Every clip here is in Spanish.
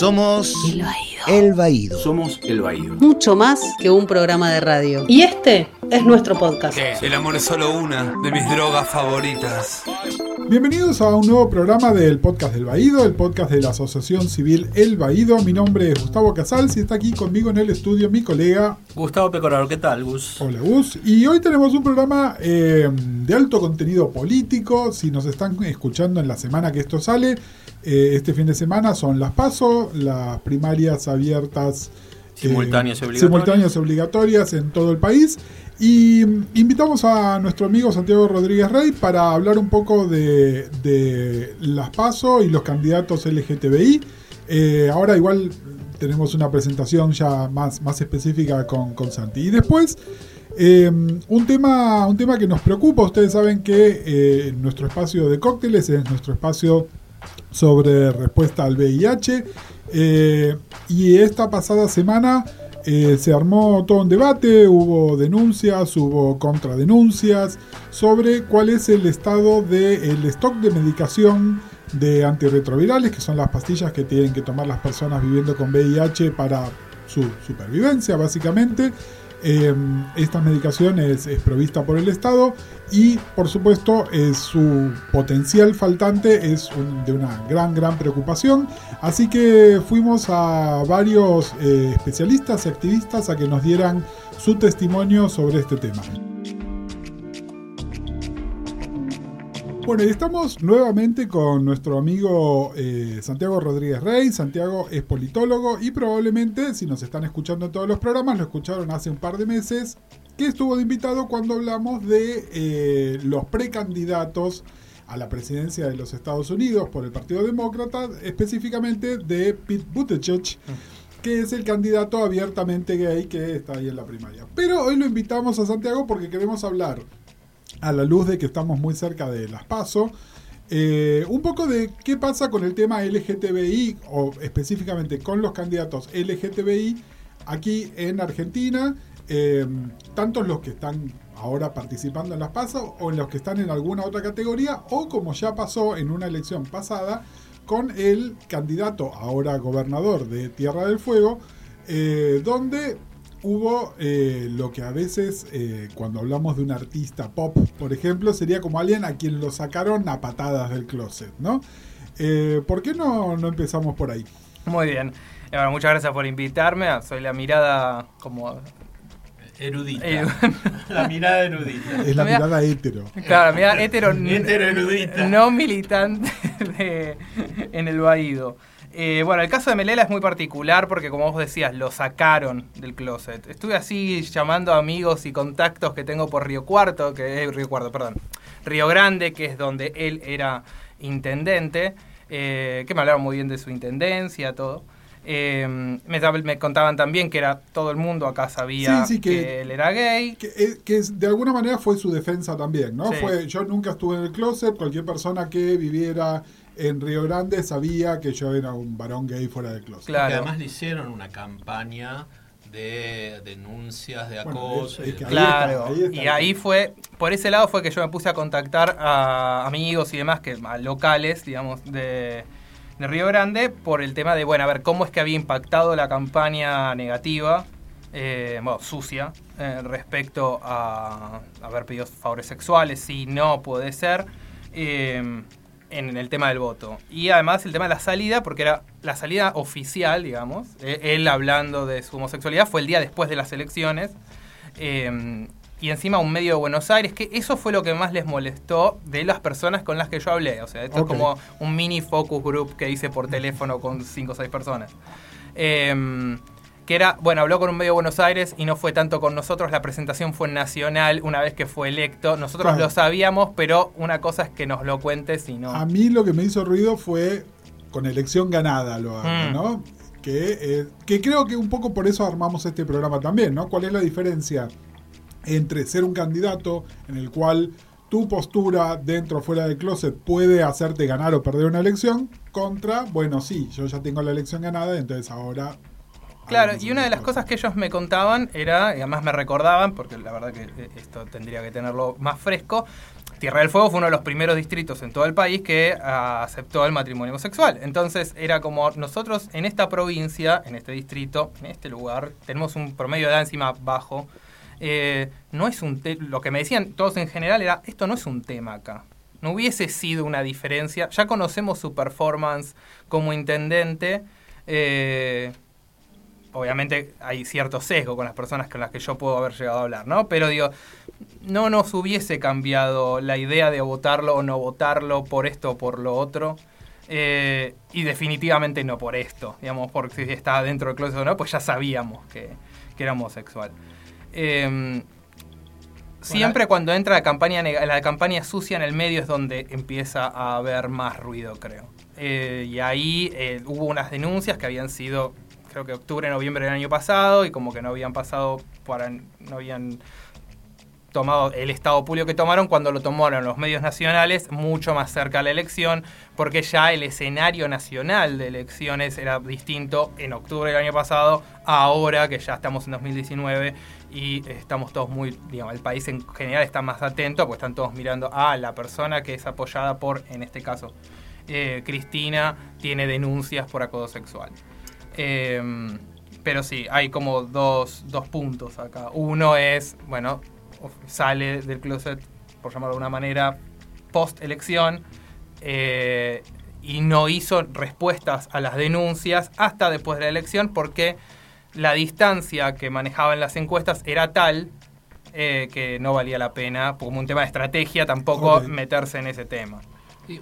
Somos El Baído. El Baído. Somos El Baído. Mucho más que un programa de radio. Y este es nuestro podcast. El amor es solo una de mis drogas favoritas. Bienvenidos a un nuevo programa del podcast del Baído, el podcast de la Asociación Civil El Baído. Mi nombre es Gustavo Casals y está aquí conmigo en el estudio mi colega Gustavo Pecoraro, ¿qué tal, Gus? Hola Gus. Y hoy tenemos un programa eh, de alto contenido político. Si nos están escuchando en la semana que esto sale, eh, este fin de semana son las PASO, las primarias abiertas. eh, Simultáneas y obligatorias. simultáneas y obligatorias en todo el país. Y invitamos a nuestro amigo Santiago Rodríguez Rey para hablar un poco de, de las PASO y los candidatos LGTBI. Eh, ahora igual tenemos una presentación ya más, más específica con, con Santi. Y después, eh, un, tema, un tema que nos preocupa, ustedes saben que eh, nuestro espacio de cócteles es nuestro espacio sobre respuesta al VIH. eh, y esta pasada semana eh, se armó todo un debate, hubo denuncias, hubo contradenuncias sobre cuál es el estado del stock de medicación de antirretrovirales, que son las pastillas que tienen que tomar las personas viviendo con VIH para su supervivencia, básicamente. Eh, esta medicación es, provista por el Estado y, por supuesto, su potencial faltante es de una gran, gran preocupación. Así que fuimos a varios eh, especialistas y activistas a que nos dieran su testimonio sobre este tema. Bueno, y estamos nuevamente con nuestro amigo eh, Santiago Rodríguez Rey. Santiago es politólogo y probablemente, si nos están escuchando en todos los programas, lo escucharon hace un par de meses, que estuvo de invitado cuando hablamos de eh, los precandidatos a la presidencia de los Estados Unidos por el Partido Demócrata, específicamente de Pete Buttigieg, que es el candidato abiertamente gay que está ahí en la primaria. Pero hoy lo invitamos a Santiago porque queremos hablar a la luz de que estamos muy cerca de las PASO. eh, un poco de qué pasa con el tema LGTBI o específicamente con los candidatos LGTBI aquí en Argentina, eh, tanto los que están ahora participando en las PASO o en los que están en alguna otra categoría o como ya pasó en una elección pasada con el candidato ahora gobernador de Tierra del Fuego, eh, donde hubo eh, lo que a veces, eh, cuando hablamos de un artista pop, por ejemplo, sería como alguien a quien lo sacaron a patadas del closet, ¿no? Eh, ¿Por qué no, no empezamos por ahí? Muy bien. Eh, Bueno, muchas gracias por invitarme. Soy la mirada como... Erudita. La mirada erudita. Es la Mira. mirada hetero. claro, mirada hetero, Hetero erudita. no militante de- en el Baído. Eh, bueno, el caso de Melela es muy particular porque, como vos decías, lo sacaron del closet. Estuve así llamando a amigos y contactos que tengo por Río Cuarto, que es Río Cuarto, perdón, Río Grande, que es donde él era intendente, eh, que me hablaron muy bien de su intendencia, todo. Eh, me, me contaban también que era todo el mundo acá sabía Sí, sí, que- que él era gay. Que, eh, que de alguna manera fue su defensa también, ¿no? Sí. Fue, yo nunca estuve en el closet, cualquier persona que viviera en Río Grande sabía que yo era un varón gay fuera del closet. Claro. Que además le hicieron una campaña de denuncias de Bueno, acoso. es- y es que de- ahí Claro, está, ahí está. y ahí fue, por ese lado fue que yo me puse a contactar a amigos y demás, que a locales, digamos, de, de Río Grande, por el tema de, bueno, a ver, cómo es que había impactado la campaña negativa, eh, bueno, sucia, eh, respecto a haber pedido favores sexuales, si no puede ser, eh, en el tema del voto. Y además el tema de la salida, porque era la salida oficial, digamos, él hablando de su homosexualidad, fue el día después de las elecciones. Eh, y encima un medio de Buenos Aires, que eso fue lo que más les molestó de las personas con las que yo hablé. O sea, esto es como un mini focus group que hice por teléfono con cinco o seis personas. Eh, que era, bueno, habló con un medio de Buenos Aires y no fue tanto con nosotros, la presentación fue nacional una vez que fue electo. Nosotros Claro. lo sabíamos, pero una cosa es que nos lo cuentes y no. A mí lo que me hizo ruido fue con elección ganada, lo hago, Mm. ¿no? Que, eh, que creo que un poco por eso armamos este programa también, ¿no? ¿Cuál es la diferencia entre ser un candidato en el cual tu postura dentro o fuera del closet puede hacerte ganar o perder una elección contra, bueno, sí, yo ya tengo la elección ganada, entonces ahora... Claro, y una de las cosas que ellos me contaban era, y además me recordaban, porque la verdad que eh, esto tendría que tenerlo más fresco, Tierra del Fuego fue uno de los primeros distritos en todo el país que ah, aceptó el matrimonio homosexual. Entonces era como nosotros en esta provincia, en este distrito, en este lugar, tenemos un promedio de edad encima bajo. Eh, no es un lo que me decían todos en general era esto no es un tema acá. No hubiese sido una diferencia. Ya conocemos su performance como intendente. eh, obviamente hay cierto sesgo con las personas con las que yo puedo haber llegado a hablar, ¿no? Pero digo, no nos hubiese cambiado la idea de votarlo o no votarlo por esto o por lo otro. eh, y definitivamente no por esto, digamos, porque si estaba dentro del closet o no, pues ya sabíamos que, que era homosexual. Eh, siempre cuando entra la campaña, la campaña sucia en el medio es donde empieza a haber más ruido, creo. Eh, y ahí eh, hubo unas denuncias que habían sido, creo que octubre, noviembre del año pasado, y como que no habían pasado, para, no habían tomado el estado público que tomaron cuando lo tomaron los medios nacionales mucho más cerca a la elección, porque ya el escenario nacional de elecciones era distinto en octubre del año pasado, ahora que ya estamos en 2019 y estamos todos muy, digamos, el país en general está más atento, porque están todos mirando a la persona que es apoyada por, en este caso, eh, Cristina, tiene denuncias por acoso sexual. Eh, pero sí, hay como dos, dos puntos acá. Uno es, bueno, sale del closet, por llamarlo de una manera, post elección eh, y no hizo respuestas a las denuncias hasta después de la elección porque la distancia que manejaba en las encuestas era tal eh, que no valía la pena, como un tema de estrategia, tampoco meterse en ese tema.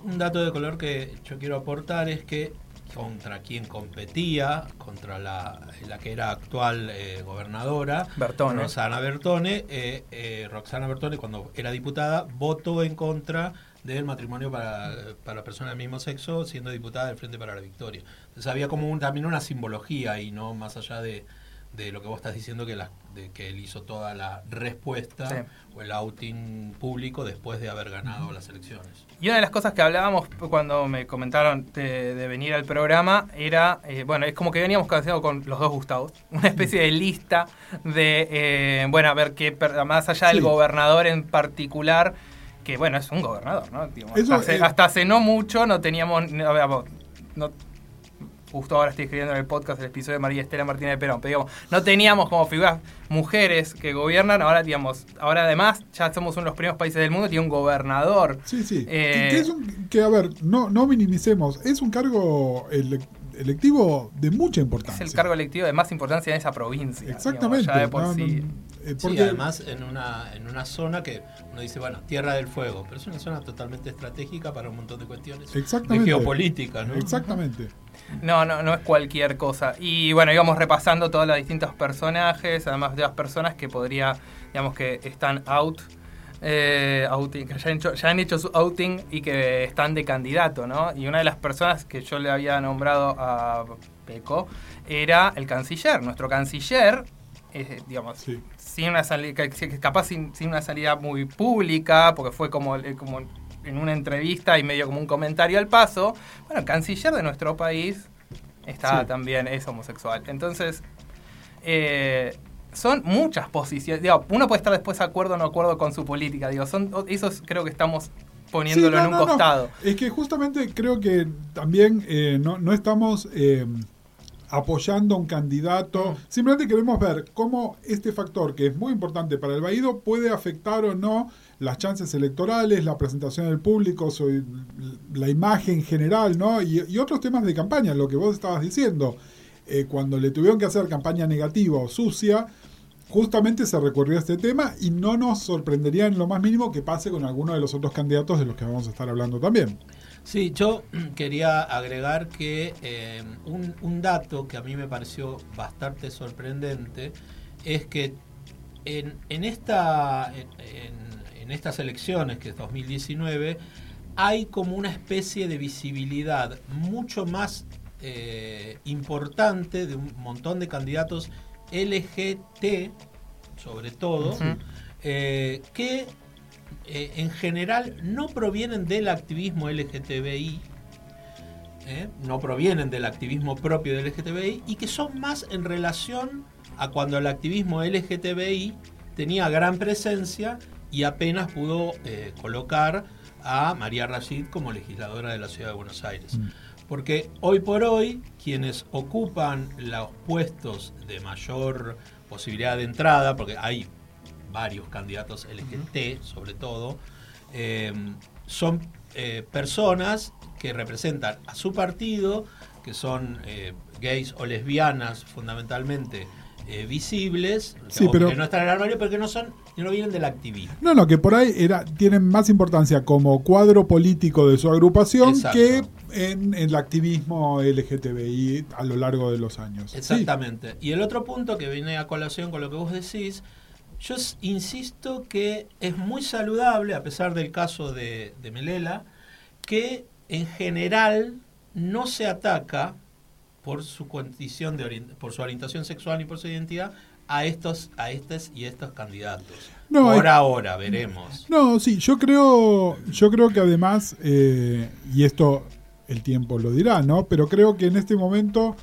Un dato de color que yo quiero aportar es que contra quien competía, contra la, la que era actual eh, gobernadora, Bertone. Roxana Bertone, eh, eh, Roxana Bertone cuando era diputada votó en contra del matrimonio para, para personas del mismo sexo siendo diputada del Frente para la Victoria. Entonces había como un- también una simbología y no más allá de, de lo que vos estás diciendo que, la, de que él hizo toda la respuesta Sí. o el outing público después de haber ganado las elecciones. Y una de las cosas que hablábamos cuando me comentaron de, de venir al programa era, eh, bueno, es como que veníamos haciendo con los dos Gustavos, una especie de lista de, eh, bueno, a ver qué, más allá del Sí. gobernador en particular, que bueno, es un gobernador, ¿no? Digamos, Eso, hasta, hace, eh, hasta hace no mucho no teníamos, no, digamos, no- justo ahora estoy escribiendo en el podcast el episodio de María Estela Martínez de Perón, pero digamos, no teníamos como figuras mujeres que gobiernan, ahora digamos, ahora además ya somos uno de los primeros países del mundo que tiene un gobernador. Sí, sí. Eh, que, que es un- que, a ver, no, no minimicemos. Es un cargo ele- electivo de mucha Es importancia. el cargo electivo de más importancia en esa provincia. Exactamente. digamos, ya de por no, sí. no, eh, Sí, porque- además en una, en una zona que uno dice, bueno, Tierra del Fuego, pero es una zona totalmente estratégica para un montón de cuestiones Exactamente. de geopolítica, ¿no? Exactamente. No, no, no es cualquier cosa. Y bueno, íbamos repasando todos los distintos personajes, además de las personas que podría, digamos que están out, eh, outing, que ya han, hecho, ya han hecho su outing y que están de candidato, ¿no? Y una de las personas que yo le había nombrado a Peco era el canciller. Nuestro canciller, eh, digamos, Sí. sin una salida, capaz sin, sin una salida muy pública, porque fue como, eh, como en una entrevista y medio como un comentario al paso. Bueno, el canciller de nuestro país está Sí. también, es homosexual. Entonces, eh, son muchas posiciones. Digo, uno puede estar después de acuerdo o no acuerdo con su política. Digo, son, eso es- creo que estamos poniéndolo Sí, no, en un no, no. costado. Es que justamente creo que también eh, no, no estamos eh, apoyando a un candidato. Simplemente queremos ver cómo este factor, que es muy importante para el Baído, puede afectar o no las chances electorales, la presentación del público, la imagen general, ¿no? Y, otros temas de campaña, lo que vos estabas diciendo. Eh, cuando le tuvieron que hacer campaña negativa o sucia, justamente se recurrió a este tema y no nos sorprendería en lo más mínimo que pase con alguno de los otros candidatos de los que vamos a estar hablando también. Sí, yo quería agregar que eh, un, dato que a mí me pareció bastante sorprendente es que en, en esta, en estas elecciones, que es 2019, hay como una especie de visibilidad mucho más eh, importante de un montón de candidatos LGT, sobre todo, eh, que eh, en general no provienen del activismo LGTBI, ¿eh? no provienen del activismo propio del LGTBI y que son más en relación a cuando el activismo LGTBI tenía gran presencia y apenas pudo eh, colocar a María Rashid como legisladora de la ciudad de Buenos Aires. Mm. Porque hoy por hoy quienes ocupan los puestos de mayor posibilidad de entrada, porque hay varios candidatos LGBT sobre todo, eh, son eh, personas que representan a su partido, que son eh, gays o lesbianas fundamentalmente visibles, Sí, o pero- que no están en el armario, pero que no son, que no vienen del activismo. No, no, que por ahí era, tienen más importancia como cuadro político de su agrupación Exacto. que en, en el activismo LGTBI a lo largo de los años. Sí. Exactamente. Y el otro punto que viene a colación con lo que vos decís, yo insisto que es muy saludable, a pesar del caso de, de Melela, que en general no se ataca por su condición de por su orientación sexual y por su identidad a estos a estos y estos candidatos. No, por hay- ahora veremos. No, sí, yo creo, yo creo que además, eh, y esto el tiempo lo dirá, ¿no? Pero creo que en este momento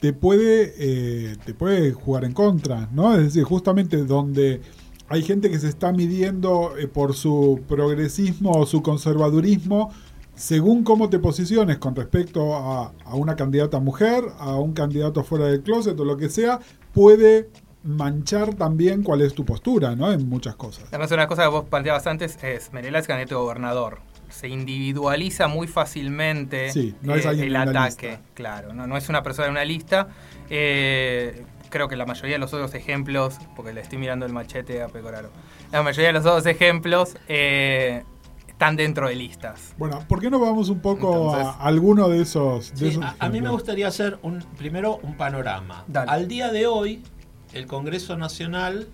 te puede, eh, te puede jugar en contra, ¿no? Es decir, justamente donde hay gente que se está midiendo eh, por su progresismo o su conservadurismo, según cómo te posiciones con respecto a, a una candidata mujer, a un candidato fuera del closet o lo que sea, puede manchar también cuál es tu postura, ¿no? En muchas cosas. Además, una cosa que vos planteabas antes es, Menela es candidato a gobernador. Se individualiza muy fácilmente Sí, no es eh, el ataque. lista. Claro, no, no es una persona en una lista. Eh, creo que la mayoría de los otros ejemplos, porque le estoy mirando el machete a Pecoraro, la mayoría de los otros ejemplos eh, están dentro de listas. Bueno, ¿por qué no vamos un poco Entonces- a alguno de esos? de Sí, esos a, a mí me gustaría hacer un, primero un panorama. Dale. Al día de hoy, el Congreso Nacional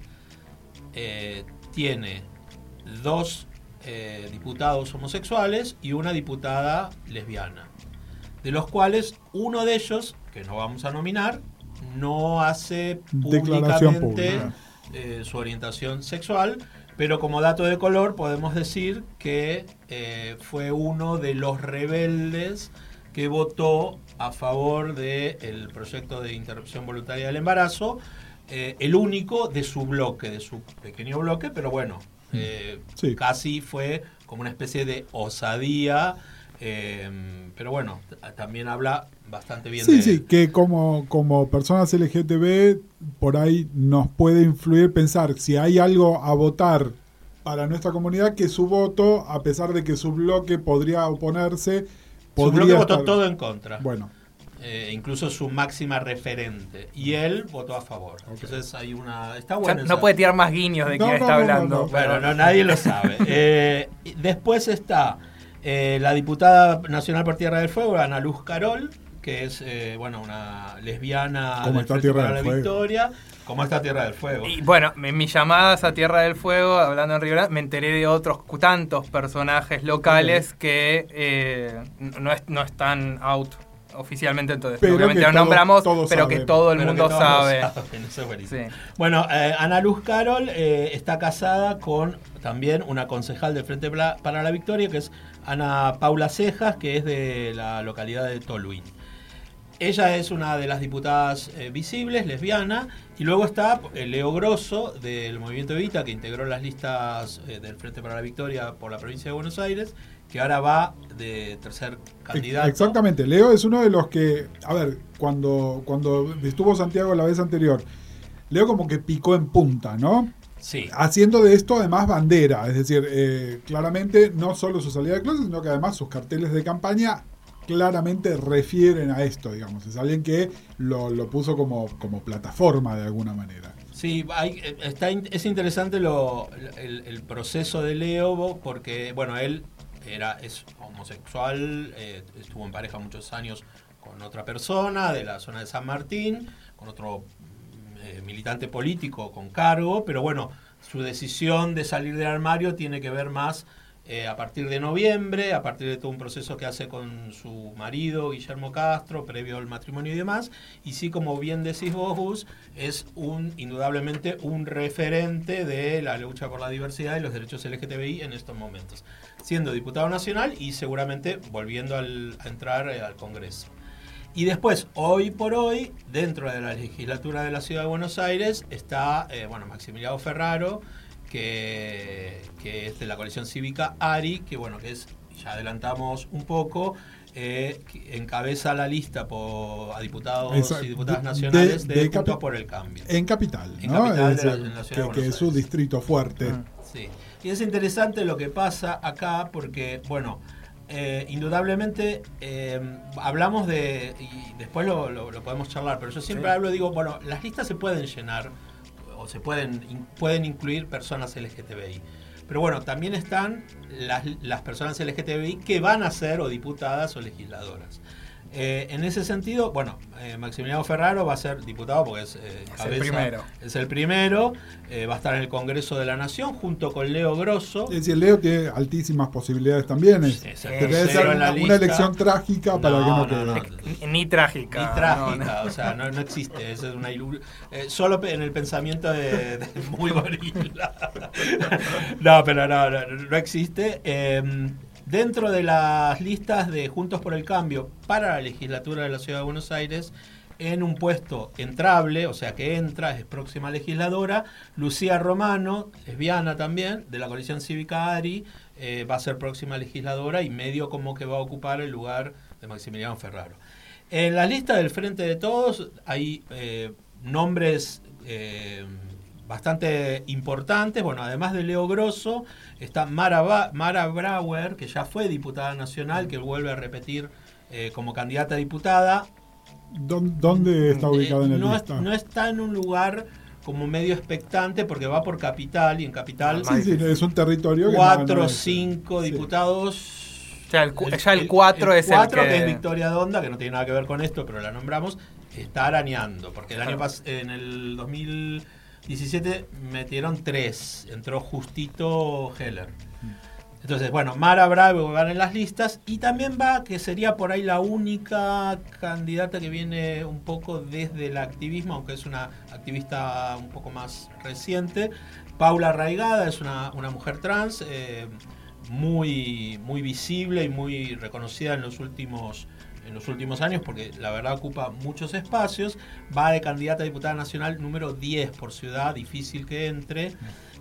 eh, tiene dos eh, diputados homosexuales y una diputada lesbiana, de los cuales uno de ellos, que no vamos a nominar, no hace públicamente pública. eh, su orientación sexual, pero como dato de color podemos decir que eh, fue uno de los rebeldes que votó a favor del proyecto de interrupción voluntaria del embarazo, eh, el único de su bloque, de su pequeño bloque, pero bueno, eh, Sí. casi fue como una especie de osadía, eh, pero bueno, también habla bastante bien Sí, de sí, que como, como personas LGTB por ahí nos puede influir pensar si hay algo a votar para nuestra comunidad que su voto, a pesar de que su bloque podría oponerse, Su bloque votó todo en contra. Bueno, eh, incluso su máxima referente. Y él votó a favor. Entonces hay una. Está O sea, bueno. no puede tirar más guiños de No, quién no, está no, no, hablando. no. Bueno, no, nadie lo sabe. Eh, después está eh, la diputada nacional por Tierra del Fuego, Ana Luz Carol, que es eh, bueno una lesbiana ¿Cómo del está Tierra del la? Victoria. ¿Cómo está Tierra del Fuego? Y bueno, en mis llamadas a Tierra del Fuego, hablando en Río Grande, me enteré de otros tantos personajes locales que eh, no, es- no están out oficialmente, entonces Pero obviamente lo nombramos, todos pero que saben. todo el Pero mundo sabe. saben, eso es buenísimo. Sí. Bueno, eh, Ana Luz Carol eh, está casada con también una concejal del Frente para la Victoria, que es Ana Paula Cejas, que es de la localidad de Toluín. Ella es una de las diputadas eh, visibles, lesbiana, y luego está eh, Leo Grosso del Movimiento Evita, que integró las listas eh, del Frente para la Victoria por la provincia de Buenos Aires, que ahora va de tercer candidato. Exactamente, Leo es uno de los que, a ver, cuando, cuando estuvo Santiago la vez anterior, Leo como que picó en punta, ¿no? Sí. Haciendo de esto además bandera, es decir, eh, claramente no solo su salida de clase, sino que además sus carteles de campaña claramente refieren a esto, digamos. Es alguien que lo, lo puso como, como plataforma de alguna manera. Sí, hay- eh, está, es interesante lo, el, el proceso de Leo porque, bueno, él era es homosexual, eh, estuvo en pareja muchos años con otra persona de la zona de San Martín, con otro mm, eh, militante político con cargo, pero bueno, su decisión de salir del armario tiene que ver más eh, a partir de noviembre, a partir de todo un proceso que hace con su marido, Guillermo Castro, previo al matrimonio y demás. Y sí, como bien decís vos, Gus, es un indudablemente un referente de la lucha por la diversidad y los derechos LGTBI en estos momentos, siendo diputado nacional y seguramente volviendo al- a entrar eh, al Congreso. Y después, hoy por hoy, dentro de la legislatura de la Ciudad de Buenos Aires, está, eh, bueno, Maximiliano Ferraro, que, que es de la coalición cívica ARI, que bueno, que es, ya adelantamos un poco, eh, encabeza la lista por, a diputados Exacto. y diputadas De- nacionales de- de, de Juntos por el Cambio. En Capital, En ¿no? Capital Es de la- el- en la ciudad de que, Buenos que es su Aires. distrito fuerte. Mm. Sí. Y es interesante lo que pasa acá porque, bueno, eh, indudablemente eh, hablamos de, y después lo, lo- lo podemos charlar, pero yo siempre Sí. hablo, digo, bueno, las listas se pueden llenar o se pueden, pueden incluir personas LGTBI. Pero bueno, también están las, las personas LGTBI que van a ser o diputadas o legisladoras. Eh, en ese sentido, bueno, eh, Maximiliano Ferraro va a ser diputado porque es, eh, el cabeza- primero. es el primero, eh, va a estar en el Congreso de la Nación junto con Leo Grosso. Es decir, Leo tiene altísimas posibilidades también. Es, es el ser una, elección trágica para que no, no, quede. no. Ni, ni trágica. Ni no, trágica, no. o sea, no, no existe, eso es una ilu- eh, solo en el pensamiento de, de muy gorila. no, pero no, no, no existe. Dentro de las listas de Juntos por el Cambio para la legislatura de la Ciudad de Buenos Aires, en un puesto entrable, o sea que entra, es próxima legisladora, Lucía Romano, lesbiana también, de la coalición cívica ARI, eh, va a ser próxima legisladora y medio como que va a ocupar el lugar de Maximiliano Ferraro. En la lista del Frente de Todos hay eh, nombres eh, bastante importantes. Bueno, además de Leo Grosso, está Mara, Ba- Mara Brauer, que ya fue diputada nacional, que vuelve a repetir eh, como candidata a diputada. ¿Dón- ¿Dónde está ubicado Eh, en la no, lista? no está en un lugar como medio expectante porque va por capital y en capital sí, sí, es un territorio cuatro o es- cinco sí. diputados. Ya el cu- ya el cuatro es el cuatro, que- es Victoria Donda, que no tiene nada que ver con esto, pero la nombramos, está arañando, porque el año pas- en el 2017 metieron tres, entró justito Heller. Entonces, bueno, Mara Bravo va en las listas y también va, que sería por ahí la única candidata que viene un poco desde el activismo, aunque es una activista un poco más reciente. Paula Raigada es una, una mujer trans eh, muy, muy visible y muy reconocida en los últimos en los últimos años porque la verdad ocupa muchos espacios, va de candidata a diputada nacional número 10 por ciudad, difícil que entre,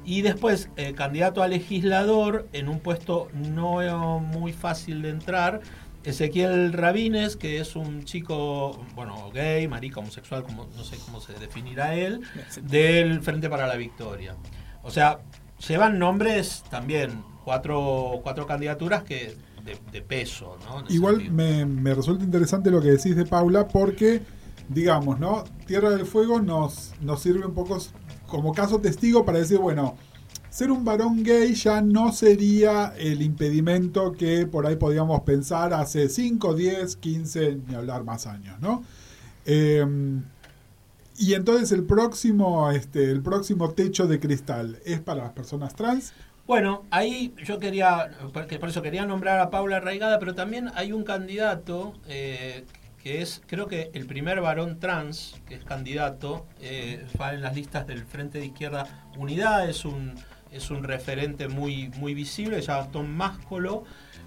y después eh, candidato a legislador en un puesto no muy fácil de entrar, Ezequiel Rabines, que es un chico, bueno, gay, marica, homosexual, como, no sé cómo se definirá él, del Frente para la Victoria. O sea, llevan nombres también, cuatro, cuatro candidaturas que de, de peso, ¿no? Igual me, me resulta interesante lo que decís de Paula porque, digamos, ¿no? Tierra del Fuego nos, nos sirve un poco como caso testigo para decir, bueno, ser un varón gay ya no sería el impedimento que por ahí podíamos pensar hace 5, 10, 15, ni hablar más años, ¿no? Eh, y entonces el próximo, este, el próximo techo de cristal es para las personas trans. Bueno, ahí yo quería, por eso quería nombrar a Paula Raigada, pero también hay un candidato eh, que es, creo que el primer varón trans que es candidato, eh, va en las listas del Frente de Izquierda Unidad, es un, es un referente muy, muy visible, se llama Tom Máscolo,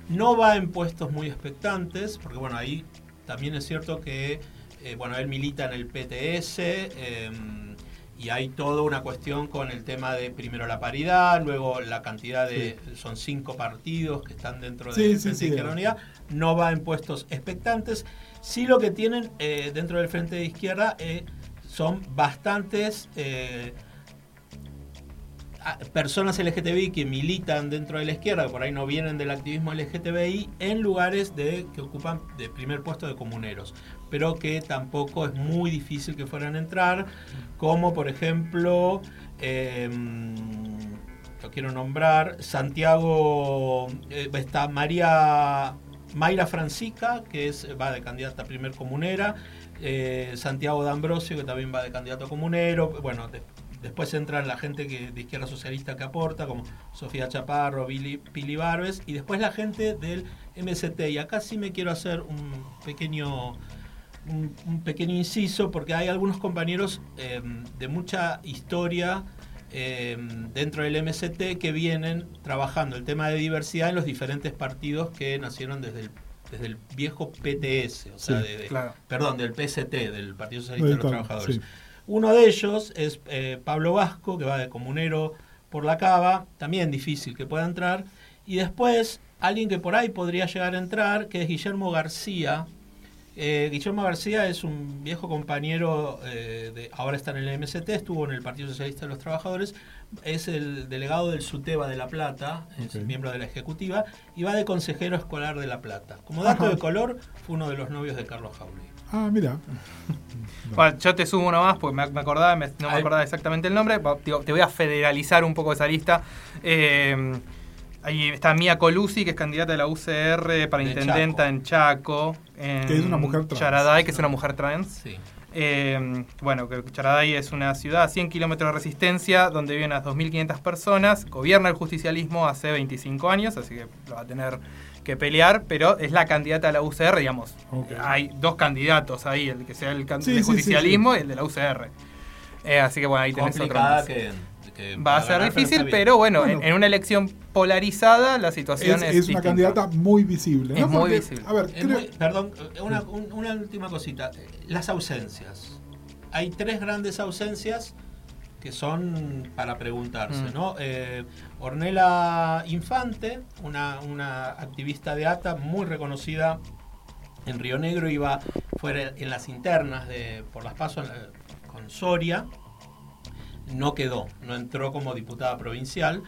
no va en puestos muy expectantes, porque bueno, ahí también es cierto que, eh, bueno, él milita en el PTS, eh, y hay toda una cuestión con el tema de primero la paridad, luego la cantidad de. Son cinco partidos que están dentro Sí, del sí, de Izquierda Unida. No va en puestos expectantes. Sí, lo que tienen eh, dentro del Frente de Izquierda eh, son bastantes. eh, personas LGTBI que militan dentro de la izquierda, que por ahí no vienen del activismo LGTBI, en lugares de que ocupan de primer puesto de comuneros, pero que tampoco es muy difícil que fueran a entrar, como por ejemplo, eh, lo quiero nombrar, Santiago, eh, está María Mayra Francica, que es, va de candidata a primer comunera, eh, Santiago D'Ambrosio, que también va de candidato comunero, bueno, de- después entran la gente que, de izquierda socialista que aporta, como Sofía Chaparro, Billy, Pili Barbes, y después la gente del MST. Y acá sí me quiero hacer un pequeño un, un pequeño inciso porque hay algunos compañeros eh, de mucha historia eh, dentro del MST que vienen trabajando el tema de diversidad en los diferentes partidos que nacieron desde el, desde el viejo PTS, o sea, Sí, de- claro. perdón, del PST, del Partido Socialista de los Trabajadores. sí. Uno de ellos es eh, Pablo Vasco, que va de comunero por la cava, también difícil que pueda entrar. Y después, alguien que por ahí podría llegar a entrar, que es Guillermo García. Eh, Guillermo García es un viejo compañero, eh, de, ahora está en el MST, estuvo en el Partido Socialista de los Trabajadores, es el delegado del SUTEBA de La Plata, es miembro de la Ejecutiva, y va de consejero escolar de La Plata. Como dato Ajá. de color, fue uno de los novios de Carlos Jauregui. Ah, mira. Bueno, yo te sumo uno más porque me, me acordaba, me- no me acordaba exactamente el nombre. Te voy a federalizar un poco esa lista. Eh, ahí está Mia Colusi, que es candidata de la UCR para De intendenta Chaco. en Chaco. En Que es una mujer trans. Charaday, que es una mujer trans. Sí. Eh, bueno, que Charaday es una ciudad a 100 kilómetros de resistencia donde viven unas 2.500 personas. Gobierna el justicialismo hace 25 años, así que lo va a tener que pelear, pero es la candidata a la UCR, digamos. Hay dos candidatos ahí, el que sea el Sí, del sí, sí, justicialismo y el de la UCR. Eh, así que bueno, ahí tenés otro Complicada más. que, que Va a ser difícil, pero bueno, Bueno. En, en una elección polarizada la situación Es, es, es una candidata muy visible. ¿no? Es muy Porque, visible. A ver, creo- muy- perdón, una, un- una última cosita. Las ausencias. Hay tres grandes ausencias que son para preguntarse, Mm. ¿no? Eh, Ornella Infante, una, una activista de ATA muy reconocida en Río Negro, iba fuera en las internas de por las pasos con Soria, no quedó, no entró como diputada provincial.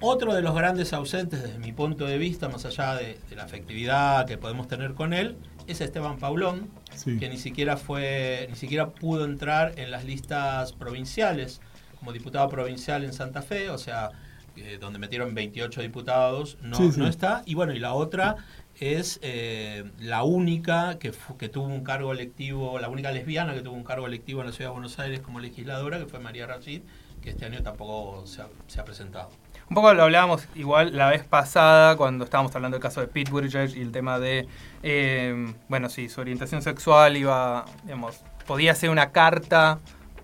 Otro de los grandes ausentes desde mi punto de vista, más allá de, de la afectividad que podemos tener con él, es Esteban Paulón, sí. que ni siquiera fue, ni siquiera pudo entrar en las listas provinciales como diputado provincial en Santa Fe, o sea, eh, donde metieron 28 diputados, no, Sí, sí. no está. Y bueno, y la otra es eh, la única que, tuvo un cargo electivo, la única lesbiana que tuvo un cargo electivo en la ciudad de Buenos Aires como legisladora, que fue María Rachid, que este año tampoco se ha, se ha presentado. Un poco lo hablábamos igual la vez pasada cuando estábamos hablando del caso de Pete y el tema de, eh, bueno, sí, su orientación sexual iba, digamos, podía ser una carta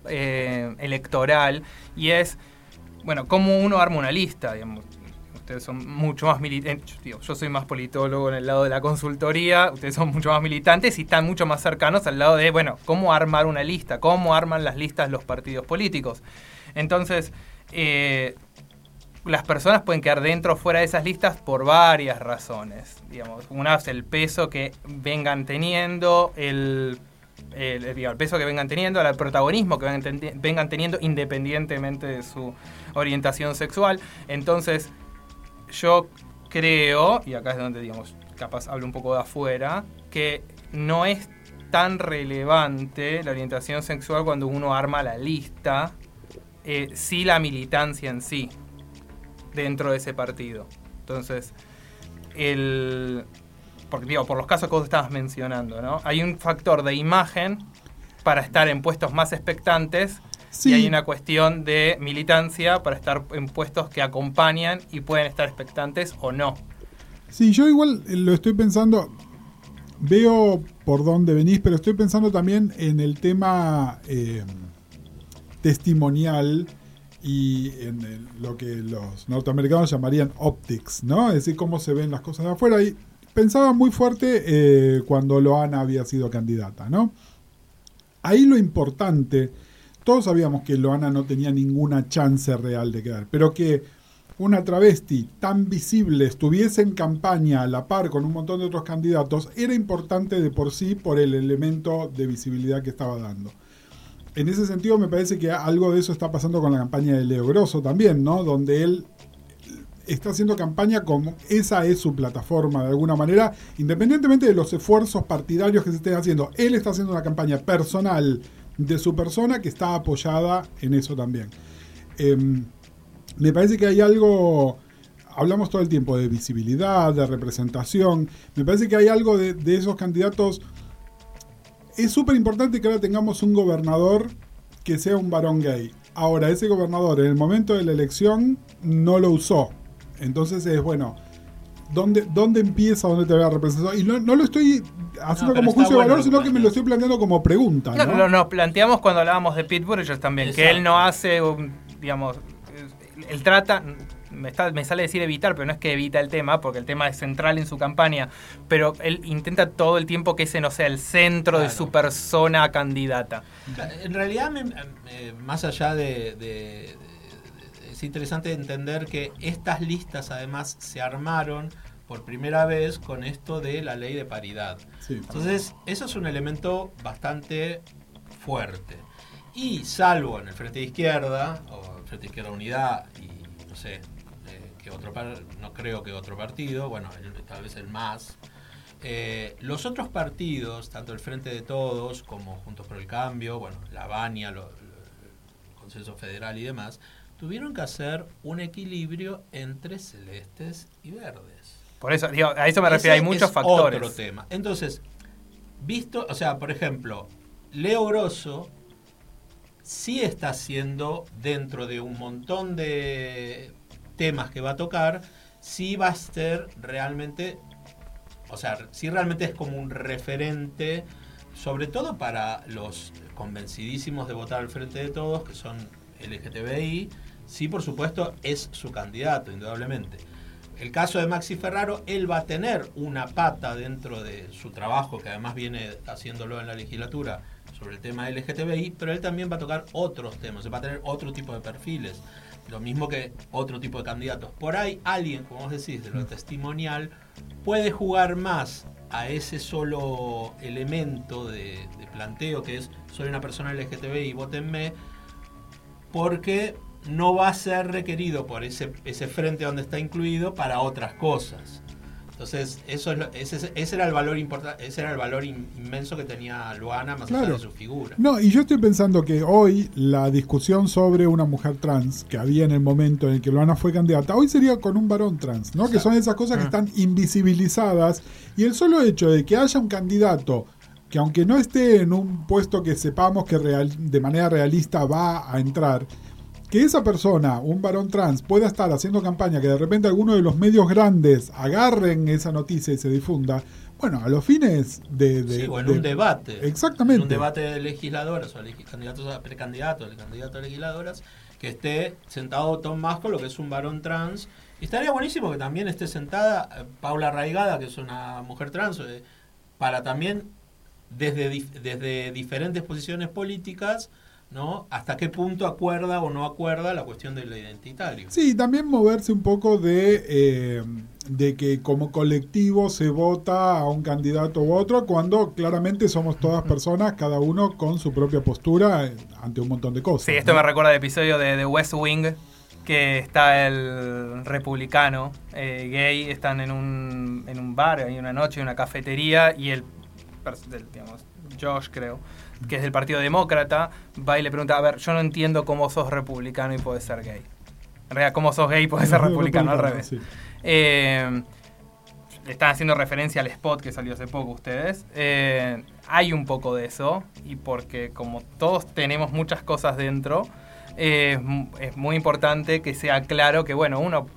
eh, electoral y es, bueno, cómo uno arma una lista, digamos. Ustedes son mucho más militantes, yo, soy más politólogo en el lado de la consultoría, ustedes son mucho más militantes y están mucho más cercanos al lado de, bueno, cómo armar una lista, cómo arman las listas los partidos políticos. Entonces, eh, las personas pueden quedar dentro o fuera de esas listas por varias razones. Digamos, una es el peso que vengan teniendo, el, el, el peso que vengan teniendo, el protagonismo que vengan teniendo independientemente de su orientación sexual. Entonces, yo creo, y acá es donde, digamos, capaz hablo un poco de afuera, que no es tan relevante la orientación sexual cuando uno arma la lista, eh, sí la militancia en sí dentro de ese partido. Entonces, el porque digo, por los casos que vos estabas mencionando, ¿no? Hay un factor de imagen para estar en puestos más expectantes Sí. y hay una cuestión de militancia para estar en puestos que acompañan y pueden estar expectantes o no. Sí, yo igual eh, lo estoy pensando. Veo por dónde venís, pero estoy pensando también en el tema eh, testimonial y en el- lo que los norteamericanos llamarían optics, ¿no? Es decir, cómo se ven las cosas de afuera. Y pensaba muy fuerte eh, cuando Loana había sido candidata, ¿no? Ahí lo importante, todos sabíamos que Loana no tenía ninguna chance real de quedar, pero que una travesti tan visible estuviese en campaña a la par con un montón de otros candidatos, era importante de por sí por el elemento de visibilidad que estaba dando. En ese sentido me parece que algo de eso está pasando con la campaña de Leo Grosso también, ¿no? Donde él está haciendo campaña como esa es su plataforma de alguna manera, independientemente de los esfuerzos partidarios que se estén haciendo. Él está haciendo una campaña personal de su persona que está apoyada en eso también. Em, me parece que hay algo, hablamos todo el tiempo de visibilidad, de representación, me parece que hay algo de, de esos candidatos. Es súper importante que ahora tengamos un gobernador que sea un varón gay. Ahora, ese gobernador en el momento de la elección no lo usó. Entonces es bueno, ¿dónde, dónde empieza, dónde te ve la representación? Y no, no lo estoy haciendo como juicio de valor, sino que me lo estoy planteando como pregunta. No, ¿no? lo, nos planteamos cuando hablábamos de Pete Buttigieg también, que él no hace, un, digamos, él trata, me, está- me sale decir evitar, pero no es que evita el tema, porque el tema es central en su campaña, pero él intenta todo el tiempo que ese no sea el centro de su persona candidata. En realidad, me- eh, más allá de, de- de es interesante entender que estas listas además se armaron por primera vez con esto de la ley de paridad. Sí. Entonces, eso es un elemento bastante fuerte. Y salvo en el Frente de Izquierda, o el Frente de Izquierda Unidad, y no sé, eh, que otro no creo que otro partido, bueno, el- tal vez el más, eh, los otros partidos, tanto el Frente de Todos como Juntos por el Cambio, bueno, la Bania, lo- lo- el Consenso Federal y demás, tuvieron que hacer un equilibrio entre celestes y verdes. Por eso, digo, a eso me refiero, hay muchos es factores. Otro tema. Entonces, visto, o sea, por ejemplo, Leo Grosso sí está haciendo dentro de un montón de temas que va a tocar, sí va a ser realmente, o sea, sí realmente es como un referente, sobre todo para los convencidísimos de votar al frente de todos, que son LGTBI, sí, por supuesto, es su candidato, indudablemente. El caso de Maxi Ferraro, él va a tener una pata dentro de su trabajo, que además viene haciéndolo en la legislatura, sobre el tema LGTBI, pero él también va a tocar otros temas, va a tener otro tipo de perfiles, lo mismo que otro tipo de candidatos. Por ahí alguien, como vos decís, de lo testimonial, puede jugar más a ese solo elemento de, de planteo que es soy una persona LGTBI, votenme, porque no va a ser requerido por ese, ese frente donde está incluido para otras cosas. Entonces, eso es lo- ese, ese era el valor importante, ese era el valor in- inmenso que tenía Luana más allá de su figura. No, y yo estoy pensando que hoy la discusión sobre una mujer trans que había en el momento en el que Luana fue candidata, hoy sería con un varón trans, ¿no? Que son esas cosas que están invisibilizadas y el solo hecho de que haya un candidato que aunque no esté en un puesto que sepamos que real- de manera realista va a entrar, que esa persona, un varón trans, pueda estar haciendo campaña, que de repente alguno de los medios grandes agarren esa noticia y se difunda, bueno, a los fines de... de- sí, o en de- un debate. Exactamente. En un debate de legisladores o legi- candidatos a precandidatos, de candidatos a legisladoras, que esté sentado Tom Masco, lo que es un varón trans. Y estaría buenísimo que también esté sentada eh, Paula Raigada, que es una mujer trans, eh, para también, desde, desde diferentes posiciones políticas, ¿no? Hasta qué punto acuerda o no acuerda la cuestión de lo identitario. Sí, también moverse un poco de, eh, de que como colectivo se vota a un candidato u otro cuando claramente somos todas personas, cada uno con su propia postura eh, ante un montón de cosas. Sí, esto ¿no? me recuerda al episodio de, de West Wing, que está el republicano eh, gay, están en un, en un bar, hay una noche, en una cafetería, y el, del, digamos, Josh creo, que es del Partido Demócrata, va y le pregunta, a ver, yo no entiendo cómo sos republicano y puedes ser gay. En realidad, cómo sos gay y puedes ser republicano, al revés. sí. Eh, están haciendo referencia al spot que salió hace poco ustedes. Eh, hay un poco de eso, y porque como todos tenemos muchas cosas dentro, eh, es mu- es muy importante que sea claro que, bueno, uno,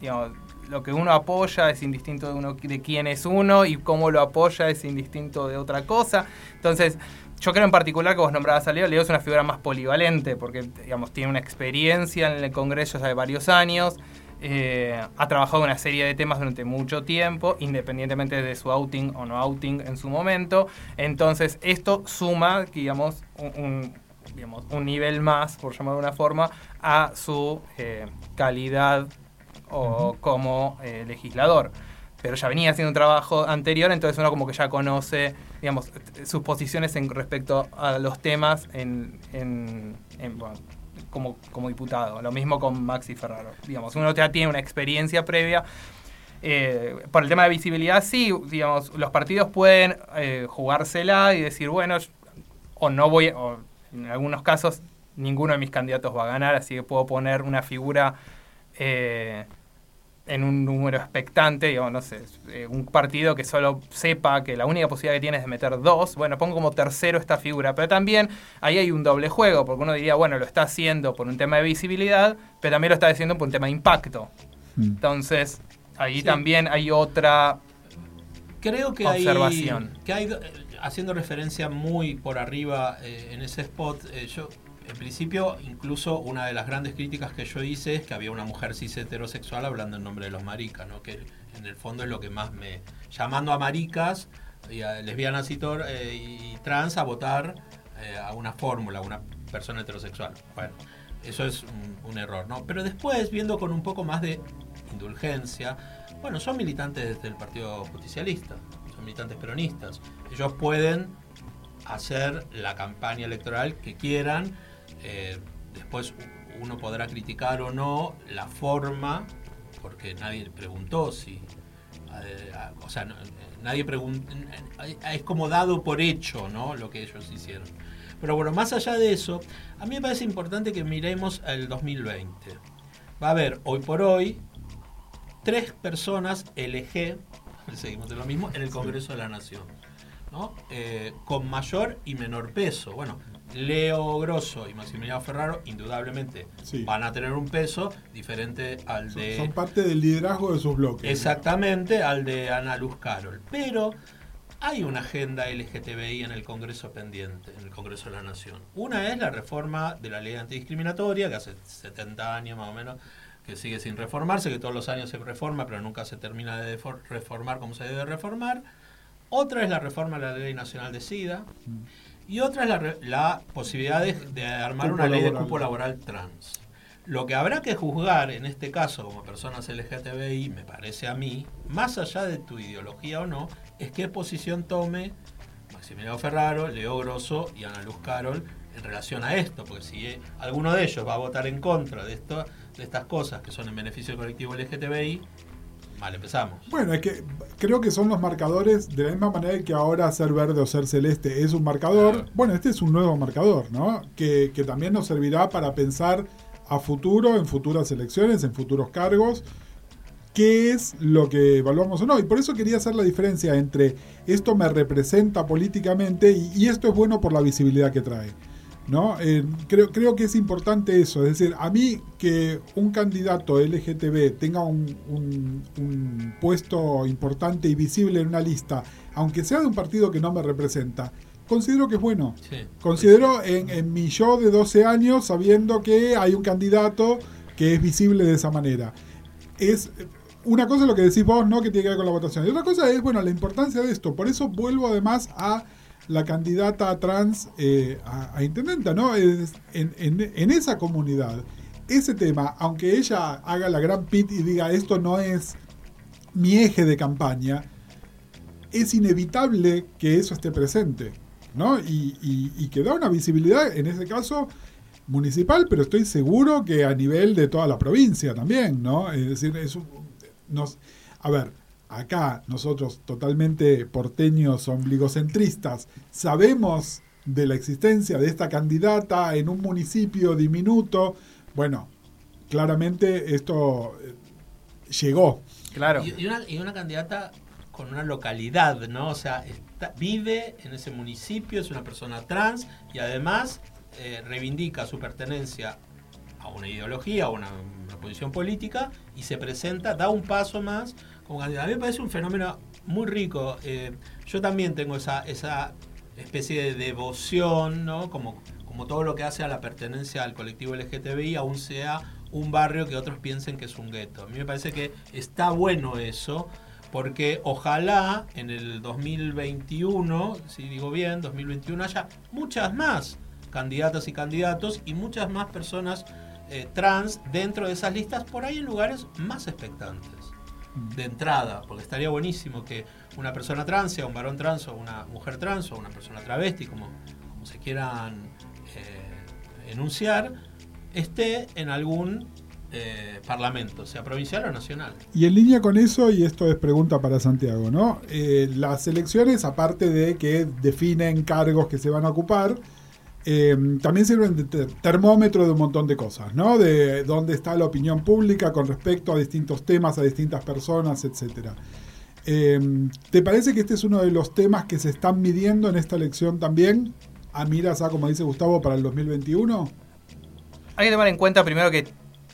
digamos, lo que uno apoya es indistinto de, uno, de quién es uno y cómo lo apoya es indistinto de otra cosa. Entonces, yo creo en particular que vos nombrabas a Leo, Leo es una figura más polivalente porque, digamos, tiene una experiencia en el Congreso ya de varios años, eh, ha trabajado en una serie de temas durante mucho tiempo, independientemente de su outing o no outing en su momento. Entonces, esto suma, digamos, un, un- digamos, un nivel más, por llamarlo de una forma, a su eh, calidad o como eh, legislador. Pero ya venía haciendo un trabajo anterior, entonces uno como que ya conoce, digamos, sus posiciones en respecto a los temas en, en- como, como diputado. Lo mismo con Maxi Ferraro. Digamos, uno ya tiene una experiencia previa. Eh, por el tema de visibilidad, sí, digamos, los partidos pueden eh, jugársela y decir, bueno, o no voy, o en algunos casos ninguno de mis candidatos va a ganar, así que puedo poner una figura eh, en un número expectante, digamos, no sé, eh, un partido que solo sepa que la única posibilidad que tiene es de meter dos, bueno, pongo como tercero esta figura, pero también ahí hay un doble juego, porque uno diría, bueno, lo está haciendo por un tema de visibilidad, pero también lo está haciendo por un tema de impacto. Mm. Entonces, ahí Sí. también hay otra Creo que Observación. hay, que hay, eh, haciendo referencia muy por arriba eh, en ese spot, eh, yo en principio incluso una de las grandes críticas que yo hice es que había una mujer cis heterosexual hablando en nombre de los maricas, ¿no? que en el fondo es lo que más me... llamando a maricas y a lesbianas y, tor- eh, y trans a votar eh, a una fórmula, a una persona heterosexual. Bueno, Eso es un, un error, ¿no? Pero después, viendo con un poco más de indulgencia, bueno, son militantes del Partido Justicialista, son militantes peronistas. Ellos pueden hacer la campaña electoral que quieran. Eh, después uno podrá criticar o no la forma, porque nadie preguntó si. eh, o sea, no- nadie preguntó. Es como dado por hecho, ¿no? Lo que ellos hicieron. Pero bueno, más allá de eso, a mí me parece importante que miremos el 2020. Va a haber hoy por hoy tres personas LG, seguimos de lo mismo, en el Congreso de la Nación. ¿no? Eh, con mayor y menor peso. Bueno, Leo Grosso y Maximiliano Ferraro indudablemente Sí. van a tener un peso diferente al Son, de... son parte del liderazgo de sus bloques. Exactamente, al de Ana Luz Carol. Pero hay una agenda LGTBI en el Congreso pendiente, en el Congreso de la Nación. Una es la reforma de la ley antidiscriminatoria, que hace 70 años más o menos que sigue sin reformarse, que todos los años se reforma, pero nunca se termina de reformar como se debe reformar. Otra es la reforma de la Ley Nacional de SIDA. Y otra es la, posibilidad de, de armar Cupo una ley de cupo laboral trans. Lo que habrá que juzgar en este caso como personas LGTBI, me parece a mí, más allá de tu ideología o no, es qué posición tome Maximiliano Ferraro, Leo Grosso y Ana Luz Carol en relación a esto, porque si eh, alguno de ellos va a votar en contra de, esto, de estas cosas que son en beneficio del colectivo LGTBI, mal empezamos. Bueno, es que creo que son los marcadores de la misma manera que ahora ser verde o ser celeste es un marcador. Claro. Bueno, este es un nuevo marcador, ¿no? Que, que también nos servirá para pensar a futuro, en futuras elecciones, en futuros cargos, qué es lo que evaluamos o no. Y por eso quería hacer la diferencia entre esto me representa políticamente y, y esto es bueno por la visibilidad que trae. ¿No? Eh, creo, creo que es importante eso, es decir, a mí que un candidato LGTB tenga un, un- un puesto importante y visible en una lista, aunque sea de un partido que no me representa, considero que es bueno. Sí. Considero en, en mi yo de 12 años sabiendo que hay un candidato que es visible de esa manera. Es una cosa es lo que decís vos, ¿no? Que tiene que ver con la votación. Y otra cosa es, bueno, la importancia de esto. Por eso vuelvo además a la candidata trans eh, a, a intendenta, ¿no? Es- en, en- esa comunidad, ese tema, aunque ella haga la gran pit y diga esto no es mi eje de campaña, es inevitable que eso esté presente, ¿no? Y, y- que da una visibilidad, en ese caso, municipal, pero estoy seguro que a nivel de toda la provincia también, ¿no? Es decir, es un- a ver, acá nosotros totalmente porteños ombligocentristas, sabemos de la existencia de esta candidata en un municipio diminuto, bueno, claramente esto eh, llegó, Claro. Y, y una, y una candidata con una localidad, ¿no? O sea, está- vive en ese municipio, es una persona trans y además eh, reivindica su pertenencia a una ideología, a una, una posición política y se presenta, da un paso más A mí me parece un fenómeno muy rico. Eh, yo también tengo esa, esa especie de devoción, ¿no? Como, como todo lo que hace a la pertenencia al colectivo LGTBI, aún sea un barrio que otros piensen que es un gueto. A mí me parece que está bueno eso, porque ojalá en el 2021, si digo bien, 2021 haya muchas más candidatas y candidatos y muchas más personas eh, trans dentro de esas listas, por ahí en lugares más expectantes de entrada, porque estaría buenísimo que una persona trans, sea un varón trans o una mujer trans o una persona travesti, como, se quieran eh, enunciar, esté en algún eh, parlamento, sea provincial o nacional. Y en línea con eso, y esto es pregunta para Santiago, ¿no? Eh, las elecciones, aparte de que definen cargos que se van a ocupar, eh, también sirven de ter- termómetro de un montón de cosas, ¿no? De dónde está la opinión pública con respecto a distintos temas, a distintas personas, etcétera. Eh, ¿Te parece que este es uno de los temas que se están midiendo en esta elección también? A miras a, como dice Gustavo, para el 2021. Hay que tomar en cuenta primero que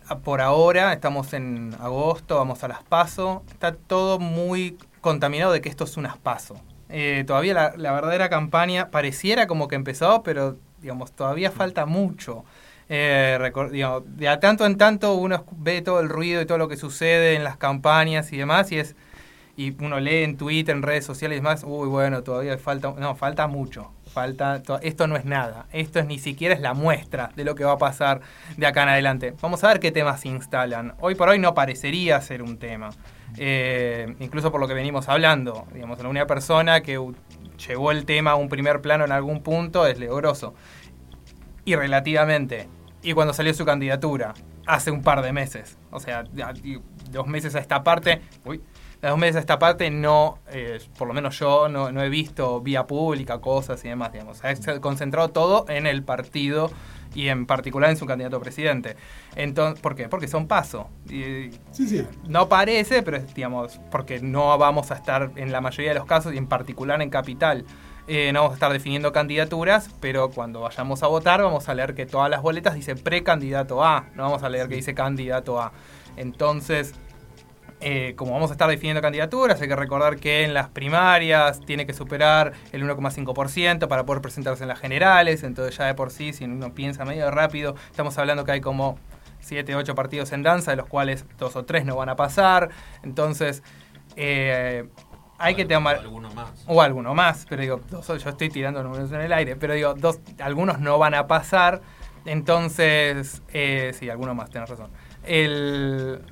a- por ahora estamos en agosto, vamos a las PASO, está todo muy contaminado de que esto es unas PASO. Eh, todavía la, la verdadera campaña pareciera como que empezó, pero digamos todavía falta mucho. Eh, digamos, de a tanto en tanto uno ve todo el ruido y todo lo que sucede en las campañas y demás y es y uno lee en Twitter, en redes sociales y demás, uy bueno, todavía falta, no, falta mucho, falta, to- esto no es nada, esto es ni siquiera es la muestra de lo que va a pasar de acá en adelante. Vamos a ver qué temas se instalan. Hoy por hoy no parecería ser un tema, Eh, incluso por lo que venimos hablando. Digamos, la única persona que llevó el tema a un primer plano en algún punto es Leo. Y relativamente, y cuando salió su candidatura, hace un par de meses. O sea, dos meses a esta parte, uy, dos meses a esta parte no, eh, por lo menos yo no, no he visto vía pública, cosas y demás, digamos. Se ha concentrado todo en el partido y en particular en su candidato a presidente. Entonces, ¿Por qué? Porque son paso. Y, Sí, sí. no parece, pero digamos, porque no vamos a estar en la mayoría de los casos, y en particular en Capital, eh, no vamos a estar definiendo candidaturas, pero cuando vayamos a votar vamos a leer que todas las boletas dice precandidato A, no vamos a leer que dice candidato A. Entonces, eh, como vamos a estar definiendo candidaturas, hay que recordar que en las primarias tiene que superar el 1,5% para poder presentarse en las generales, entonces ya de por sí, si uno piensa medio rápido, estamos hablando que hay como 7, 8 partidos en danza, de los cuales dos o tres no van a pasar, entonces eh, hay que tomar... Alguno más. O alguno más, pero digo, dos, yo estoy tirando números en el aire, pero digo, dos, algunos no van a pasar, entonces, eh, sí, alguno más, tienes razón. El,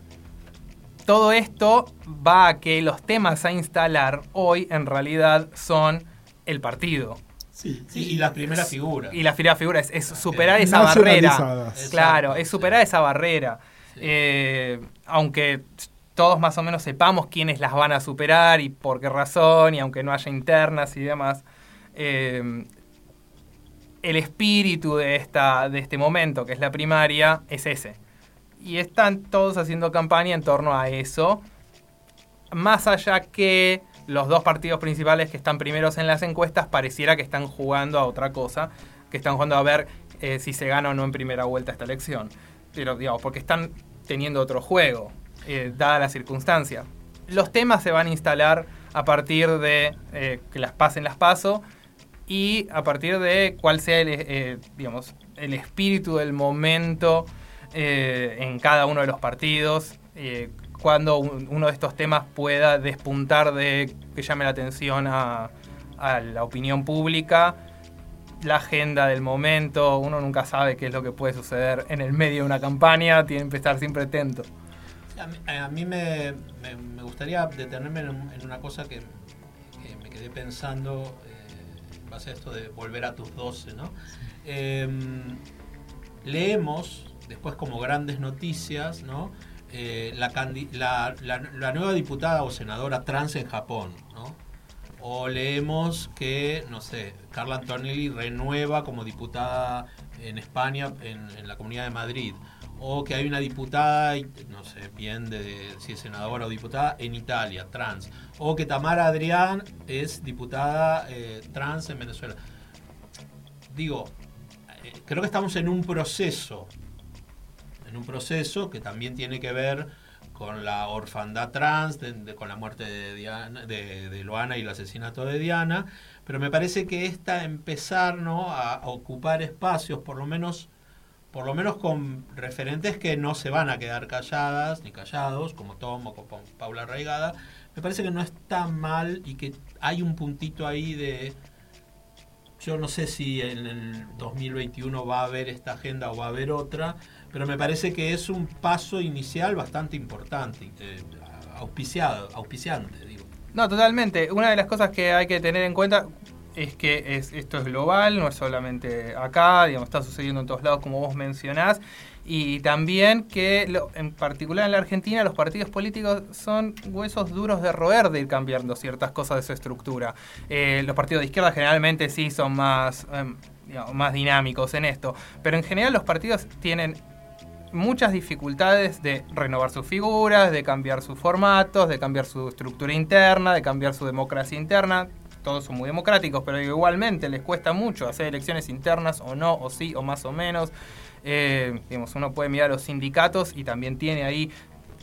todo esto va a que los temas a instalar hoy en realidad son el partido. Sí. Sí, y las primeras figuras. Y la primera figura es, es superar esa barrera. Claro, es superar sí. esa barrera. Sí. Eh, aunque todos más o menos sepamos quiénes las van a superar y por qué razón, y aunque no haya internas y demás, eh, el espíritu de, esta, de este momento, que es la primaria, es ese. Y están todos haciendo campaña en torno a eso, más allá que los dos partidos principales que están primeros en las encuestas pareciera que están jugando a otra cosa, que están jugando a ver eh, si se gana o no en primera vuelta esta elección. Pero, digamos, porque están teniendo otro juego, eh, dada la circunstancia. Los temas se van a instalar a partir de eh, que las pasen las paso y a partir de cuál sea el, digamos, el espíritu del momento eh, en cada uno de los partidos, eh, cuando un- uno de estos temas pueda despuntar de que llame la atención a, a la opinión pública, la agenda del momento, uno nunca sabe qué es lo que puede suceder en el medio de una campaña, tiene que estar siempre atento. A mí, a mí me, me- me gustaría detenerme en, un- en una cosa que, que me quedé pensando eh, en base a esto de volver a tus 12, ¿no? Eh, leemos, después como grandes noticias, ¿no? Eh, la, la- nueva diputada o senadora trans en Japón, ¿no? O leemos que, no sé, Carla Antonelli renueva como diputada en España, en, la Comunidad de Madrid. O que hay una diputada, no sé bien de si es senadora o diputada, en Italia, trans. O que Tamara Adrián es diputada eh, trans en Venezuela. Digo, eh, creo que estamos en un proceso, en un proceso que también tiene que ver con la orfandad trans, de- de- con la muerte de, Diana, de, de Loana y el asesinato de Diana, pero me parece que esta empezar ¿no? a, ocupar espacios, por lo menos por lo menos con referentes que no se van a quedar calladas ni callados, como Tom o como Paula Raigada, me parece que no está mal y que hay un puntito ahí de yo no sé si en el 2021 va a haber esta agenda o va a haber otra, pero me parece que es un paso inicial bastante importante, eh, auspiciado, auspiciante, digo. No, totalmente. Una de las cosas que hay que tener en cuenta es que es, esto es global, no es solamente acá, digamos, está sucediendo en todos lados como vos mencionás, y también que lo- en particular en la Argentina los partidos políticos son huesos duros de roer de ir cambiando ciertas cosas de su estructura. Eh, los partidos de izquierda generalmente sí son más, digamos, más dinámicos en esto, pero en general los partidos tienen muchas dificultades de renovar sus figuras, de cambiar sus formatos, de cambiar su estructura interna, de cambiar su democracia interna. Todos son muy democráticos, pero igualmente les cuesta mucho hacer elecciones internas o no, o sí, o más o menos. Eh, digamos, uno puede mirar los sindicatos y también tiene ahí,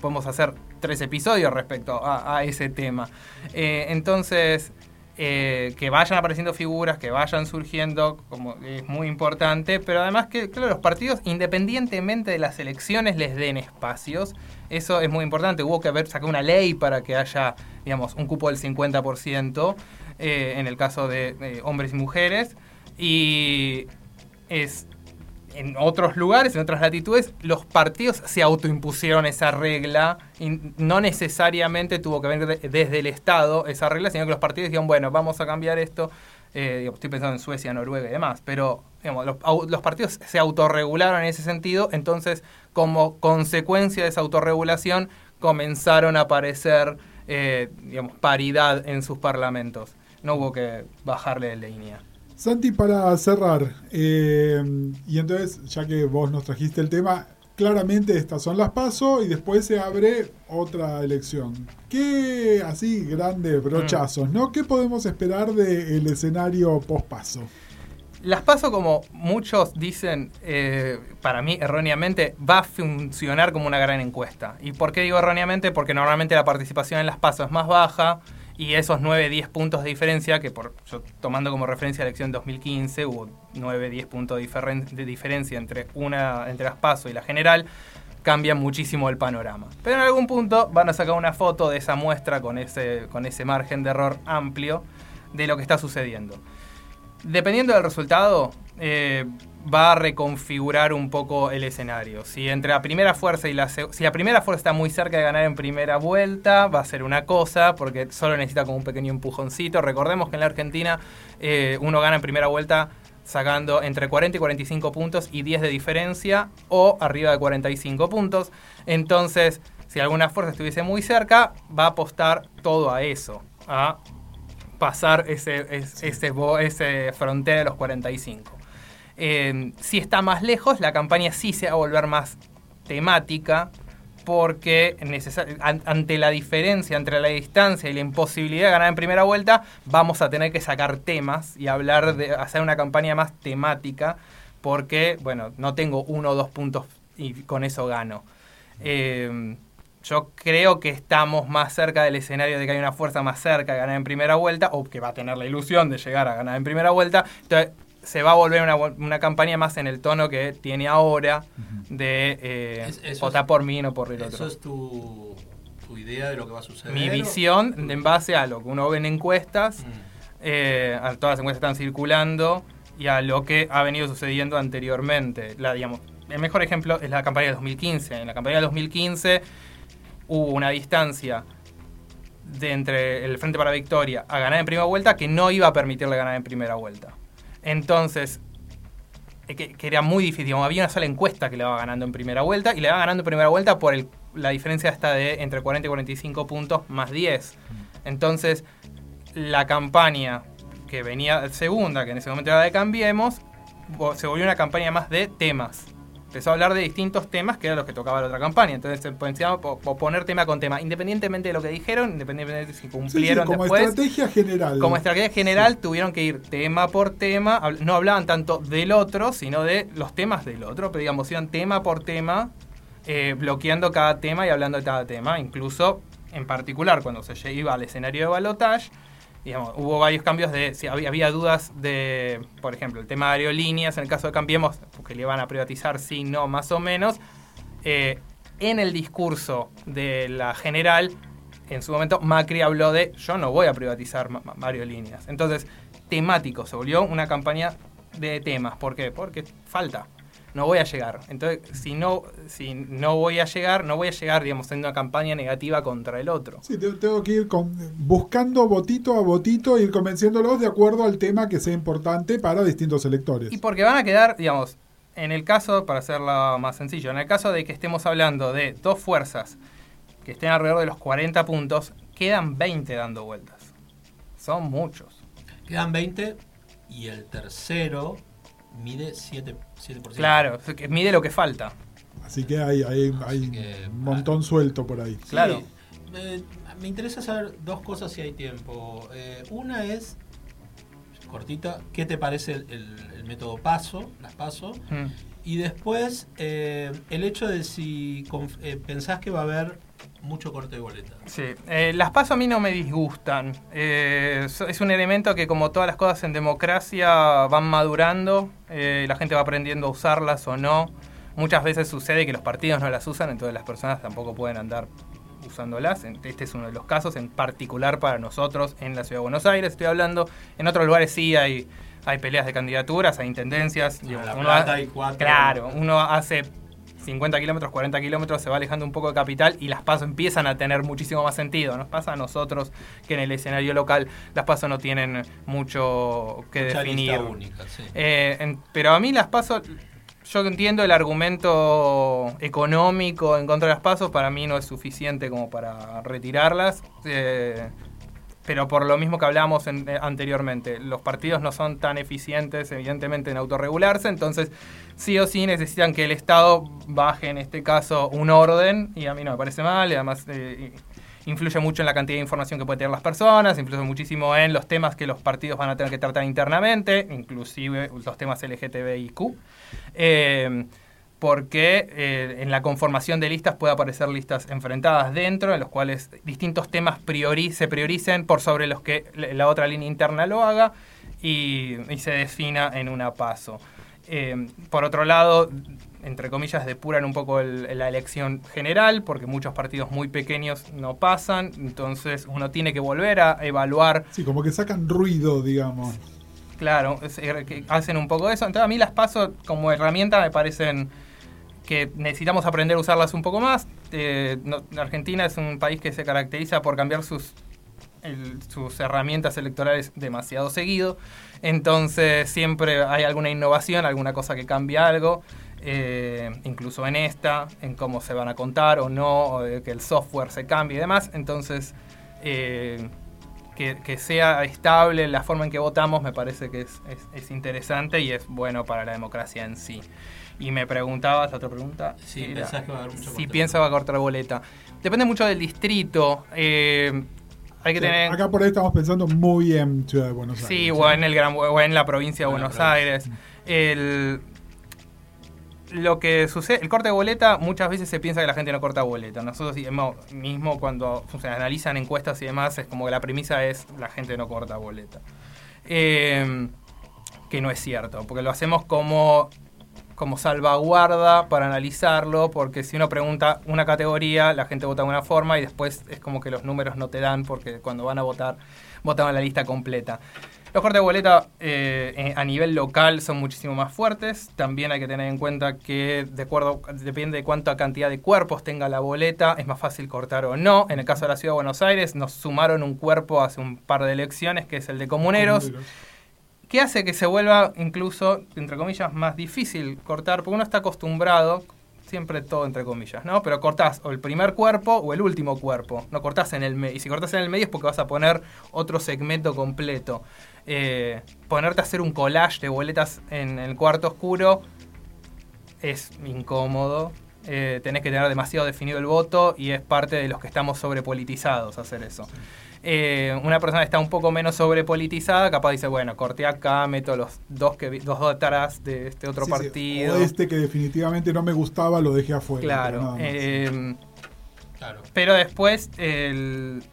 podemos hacer tres episodios respecto a, ese tema. Eh, entonces, eh, que vayan apareciendo figuras, que vayan surgiendo, como es muy importante, pero además que claro, los partidos, independientemente de las elecciones, les den espacios. Eso es muy importante. Hubo que haber sacado una ley para que haya, digamos, un cupo del 50% eh, en el caso de hombres y mujeres. Y es en otros lugares, en otras latitudes, los partidos se autoimpusieron esa regla y no necesariamente tuvo que venir de- desde el Estado esa regla, sino que los partidos dijeron, bueno, vamos a cambiar esto. Eh, digo, estoy pensando en Suecia, Noruega y demás, pero digamos, los partidos se autorregularon en ese sentido, entonces como consecuencia de esa autorregulación comenzaron a aparecer eh, digamos, paridad en sus parlamentos. No hubo que bajarle de línea. Santi, para cerrar, eh, y entonces, ya que vos nos trajiste el tema, claramente estas son las pasos y después se abre otra elección. ¿Qué, así, grandes brochazos, ¿no? ¿Qué podemos esperar del escenario post-paso? Las paso, como muchos dicen, eh, para mí erróneamente, va a funcionar como una gran encuesta. ¿Y por qué digo erróneamente? Porque normalmente la participación en las pasos es más baja y esos 9-10 puntos de diferencia, que por tomando como referencia la elección 2015, hubo 9-10 puntos de, diferen- de diferencia entre, una, entre las pasos y la general, cambia muchísimo el panorama. Pero en algún punto van a sacar una foto de esa muestra con ese, con ese margen de error amplio de lo que está sucediendo. Dependiendo del resultado, eh, va a reconfigurar un poco el escenario. Si entre la primera fuerza y la si la primera fuerza está muy cerca de ganar en primera vuelta, va a ser una cosa, porque solo necesita como un pequeño empujoncito. Recordemos que en la Argentina eh, uno gana en primera vuelta sacando entre 40 y 45 puntos y 10 de diferencia o arriba de 45 puntos. Entonces, si alguna fuerza estuviese muy cerca, va a apostar todo a eso, a pasar ese, es- ese, bo- ese frontera de los 45. Eh, si está más lejos, la campaña sí se va a volver más temática porque ante la diferencia entre la distancia y la imposibilidad de ganar en primera vuelta, vamos a tener que sacar temas y hablar de hacer una campaña más temática porque, bueno, no tengo uno o dos puntos y con eso gano. Eh, yo creo que estamos más cerca del escenario de que hay una fuerza más cerca de ganar en primera vuelta, o que va a tener la ilusión de llegar a ganar en primera vuelta. Entonces, se va a volver una, una campaña más en el tono que tiene ahora de eh, Es- eso votar es- por mí y no por el ¿Eso otro. es tu, tu idea de lo que va a suceder? Mi o- visión en base a lo que uno ve en encuestas, Mm. eh, a todas las encuestas están circulando y a lo que ha venido sucediendo anteriormente. La, digamos, el mejor ejemplo es la campaña de 2015. En la campaña de 2015 hubo una distancia de entre el Frente para Victoria a ganar en primera vuelta que no iba a permitirle ganar en primera vuelta. Entonces, eh, que, era muy difícil. Había una sola encuesta que le va ganando en primera vuelta y le va ganando en primera vuelta por el- la diferencia esta de entre 40 y 45 puntos más 10. Entonces, la campaña que venía segunda, que en ese momento era de Cambiemos, se volvió una campaña más de temas. Empezó a hablar de distintos temas que eran los que tocaba la otra campaña. Entonces po- po- poner tema con tema, independientemente de lo que dijeron, independientemente de si Sí, sí, cumplieron como después. estrategia general. Como estrategia general tuvieron que ir tema por tema, no hablaban tanto del otro, sino de los temas del otro, pero digamos, iban tema por tema, eh, bloqueando cada tema y hablando de cada tema, incluso en particular cuando se iba al escenario de balotage, digamos, hubo varios cambios de, si había, dudas de, por ejemplo, el tema de aerolíneas, en el caso de Cambiemos, porque le iban a privatizar, sí, no, más o menos, eh, en el discurso de la general, en su momento Macri habló de yo no voy a privatizar aerolíneas. Entonces, temático, se volvió una campaña de temas. ¿Por qué? Porque falta. No voy a llegar. Entonces, si no, si no voy a llegar, no voy a llegar, digamos, en una campaña negativa contra el otro. Sí, te- tengo que ir con- buscando votito a votito, ir convenciéndolos de acuerdo al tema que sea importante para distintos electores. Y porque van a quedar, digamos, en el caso, para hacerlo más sencillo, en el caso de que estemos hablando de dos fuerzas que estén alrededor de los 40 puntos, quedan 20 dando vueltas. Son muchos. Quedan 20 y el tercero mide 7%. 7%. Claro, mide lo que falta. Así que hay, hay, Así hay que- un montón suelto por ahí. Sí, Claro. eh, me interesa saber dos cosas si hay tiempo. Eh, una es, cortita, ¿qué te parece el, el- el método paso, las paso? Mm. Y después, eh, el hecho de si eh, pensás que va a haber mucho corte de boleta. Sí, eh, las pasos a mí no me disgustan. Eh, es un elemento que como todas las cosas en democracia van madurando, eh, la gente va aprendiendo a usarlas o no. Muchas veces sucede que los partidos no las usan, entonces las personas tampoco pueden andar usándolas. Este es uno de los casos, en particular para nosotros en la Ciudad de Buenos Aires, estoy hablando. En otros lugares sí hay, hay peleas de candidaturas, hay intendencias. En La uno Plata ha- hay cuatro. Claro, uno hace 50 kilómetros, 40 kilómetros, se va alejando un poco de capital y las pasos empiezan a tener muchísimo más sentido. Nos pasa a nosotros que en el escenario local las pasos no tienen mucho que Mucha definir. lista única, sí. Eh, en- pero a mí las pasos, yo entiendo el argumento económico en contra de las pasos, para mí no es suficiente como para retirarlas. eh, pero por lo mismo que hablábamos eh, anteriormente, los partidos no son tan eficientes, evidentemente, en autorregularse, entonces sí o sí necesitan que el Estado baje, en este caso, un orden, y a mí no me parece mal, y además eh, influye mucho en la cantidad de información que pueden tener las personas, influye muchísimo en los temas que los partidos van a tener que tratar internamente, inclusive los temas LGTBIQ. Eh, porque eh, en la conformación de listas puede aparecer listas enfrentadas dentro, en los cuales distintos temas priori se prioricen por sobre los que la otra línea interna lo haga y, y se defina en una paso. Eh, por otro lado, entre comillas, depuran un poco el- la elección general, porque muchos partidos muy pequeños no pasan, entonces uno tiene que volver a evaluar Sí, como que sacan ruido, digamos. Claro, es- que hacen un poco de eso. Entonces a mí las paso como herramienta me parecen que necesitamos aprender a usarlas un poco más. Eh, Argentina es un país que se caracteriza por cambiar sus, herramientas electorales demasiado seguido. Entonces siempre hay alguna innovación, alguna cosa que cambia algo. eh, incluso en esta, en cómo se van a contar o no, que el software se cambie y demás. Entonces, eh, que, sea estable la forma en que votamos me parece que es interesante y es bueno para la democracia en sí. Y me preguntabas, otra pregunta. Sí, era, pensás que va a haber mucho Si corte. piensa va a cortar boleta. Depende mucho del distrito. eh, hay que Sí, tener... Acá por ahí estamos pensando muy en Ciudad de Buenos Aires. Sí, o en, el gran, o en la provincia de O la Buenos provincia. Aires. El, lo que sucede, el corte de boleta, muchas veces se piensa que la gente no corta boleta. Nosotros mismo, cuando se analizan encuestas y demás, es como que la premisa es la gente no corta boleta. Eh, que no es cierto, porque lo hacemos como, como salvaguarda para analizarlo, porque si uno pregunta una categoría, la gente vota de una forma y después es como que los números no te dan, porque cuando van a votar, votan la lista completa. Los cortes de boleta eh, eh, a nivel local son muchísimo más fuertes. También hay que tener en cuenta que de acuerdo, depende de cuánta cantidad de cuerpos tenga la boleta, es más fácil cortar o no. En el caso de la ciudad de Buenos Aires, nos sumaron un cuerpo hace un par de elecciones, que es el de comuneros que hace que se vuelva incluso, entre comillas, más difícil cortar, porque uno está acostumbrado, siempre todo entre comillas, ¿no? Pero cortás o el primer cuerpo o el último cuerpo, no cortás en el medio. Y si cortás en el medio es porque vas a poner otro segmento completo. Eh, ponerte a hacer un collage de boletas en el cuarto oscuro es incómodo. Eh, tenés que tener demasiado definido el voto y es parte de los que estamos sobrepolitizados hacer eso. Eh, una persona que está un poco menos sobrepolitizada, capaz dice, bueno, corté acá, meto los dos que vi- dos detrás de este otro Sí, sí. partido. O este que definitivamente no me gustaba, lo dejé afuera. pero claro. eh, Claro. pero después el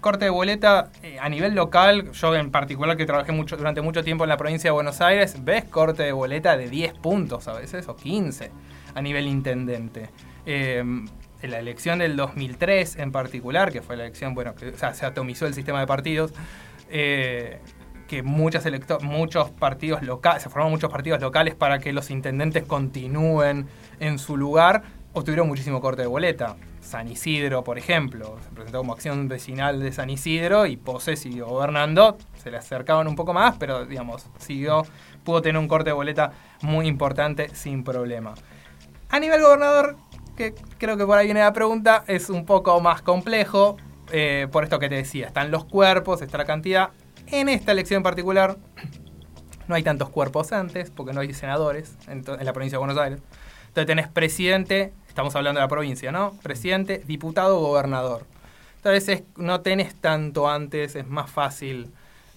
corte de boleta eh, a nivel local, yo en particular que trabajé mucho durante mucho tiempo en la provincia de Buenos Aires, ves corte de boleta de 10 puntos a veces o 15 a nivel intendente. Eh, en la elección del 2003 en particular, que fue la elección, bueno, que se atomizó el sistema de partidos, eh, que muchas electo- muchos partidos locales, se formaron muchos partidos locales para que los intendentes continúen en su lugar, obtuvieron muchísimo corte de boleta. San Isidro, por ejemplo, se presentó como acción vecinal de San Isidro y Pose siguió gobernando, se le acercaban un poco más, pero digamos, siguió, pudo tener un corte de boleta muy importante sin problema. A nivel gobernador, que creo que por ahí viene la pregunta, es un poco más complejo, eh, por esto que te decía, están los cuerpos, está la cantidad. En esta elección particular, no hay tantos cuerpos antes, porque no hay senadores en, en la provincia de Buenos Aires. Entonces tenés presidente, estamos hablando de la provincia, ¿no? Presidente, diputado, gobernador. Entonces es- no tenés tanto antes, es más fácil.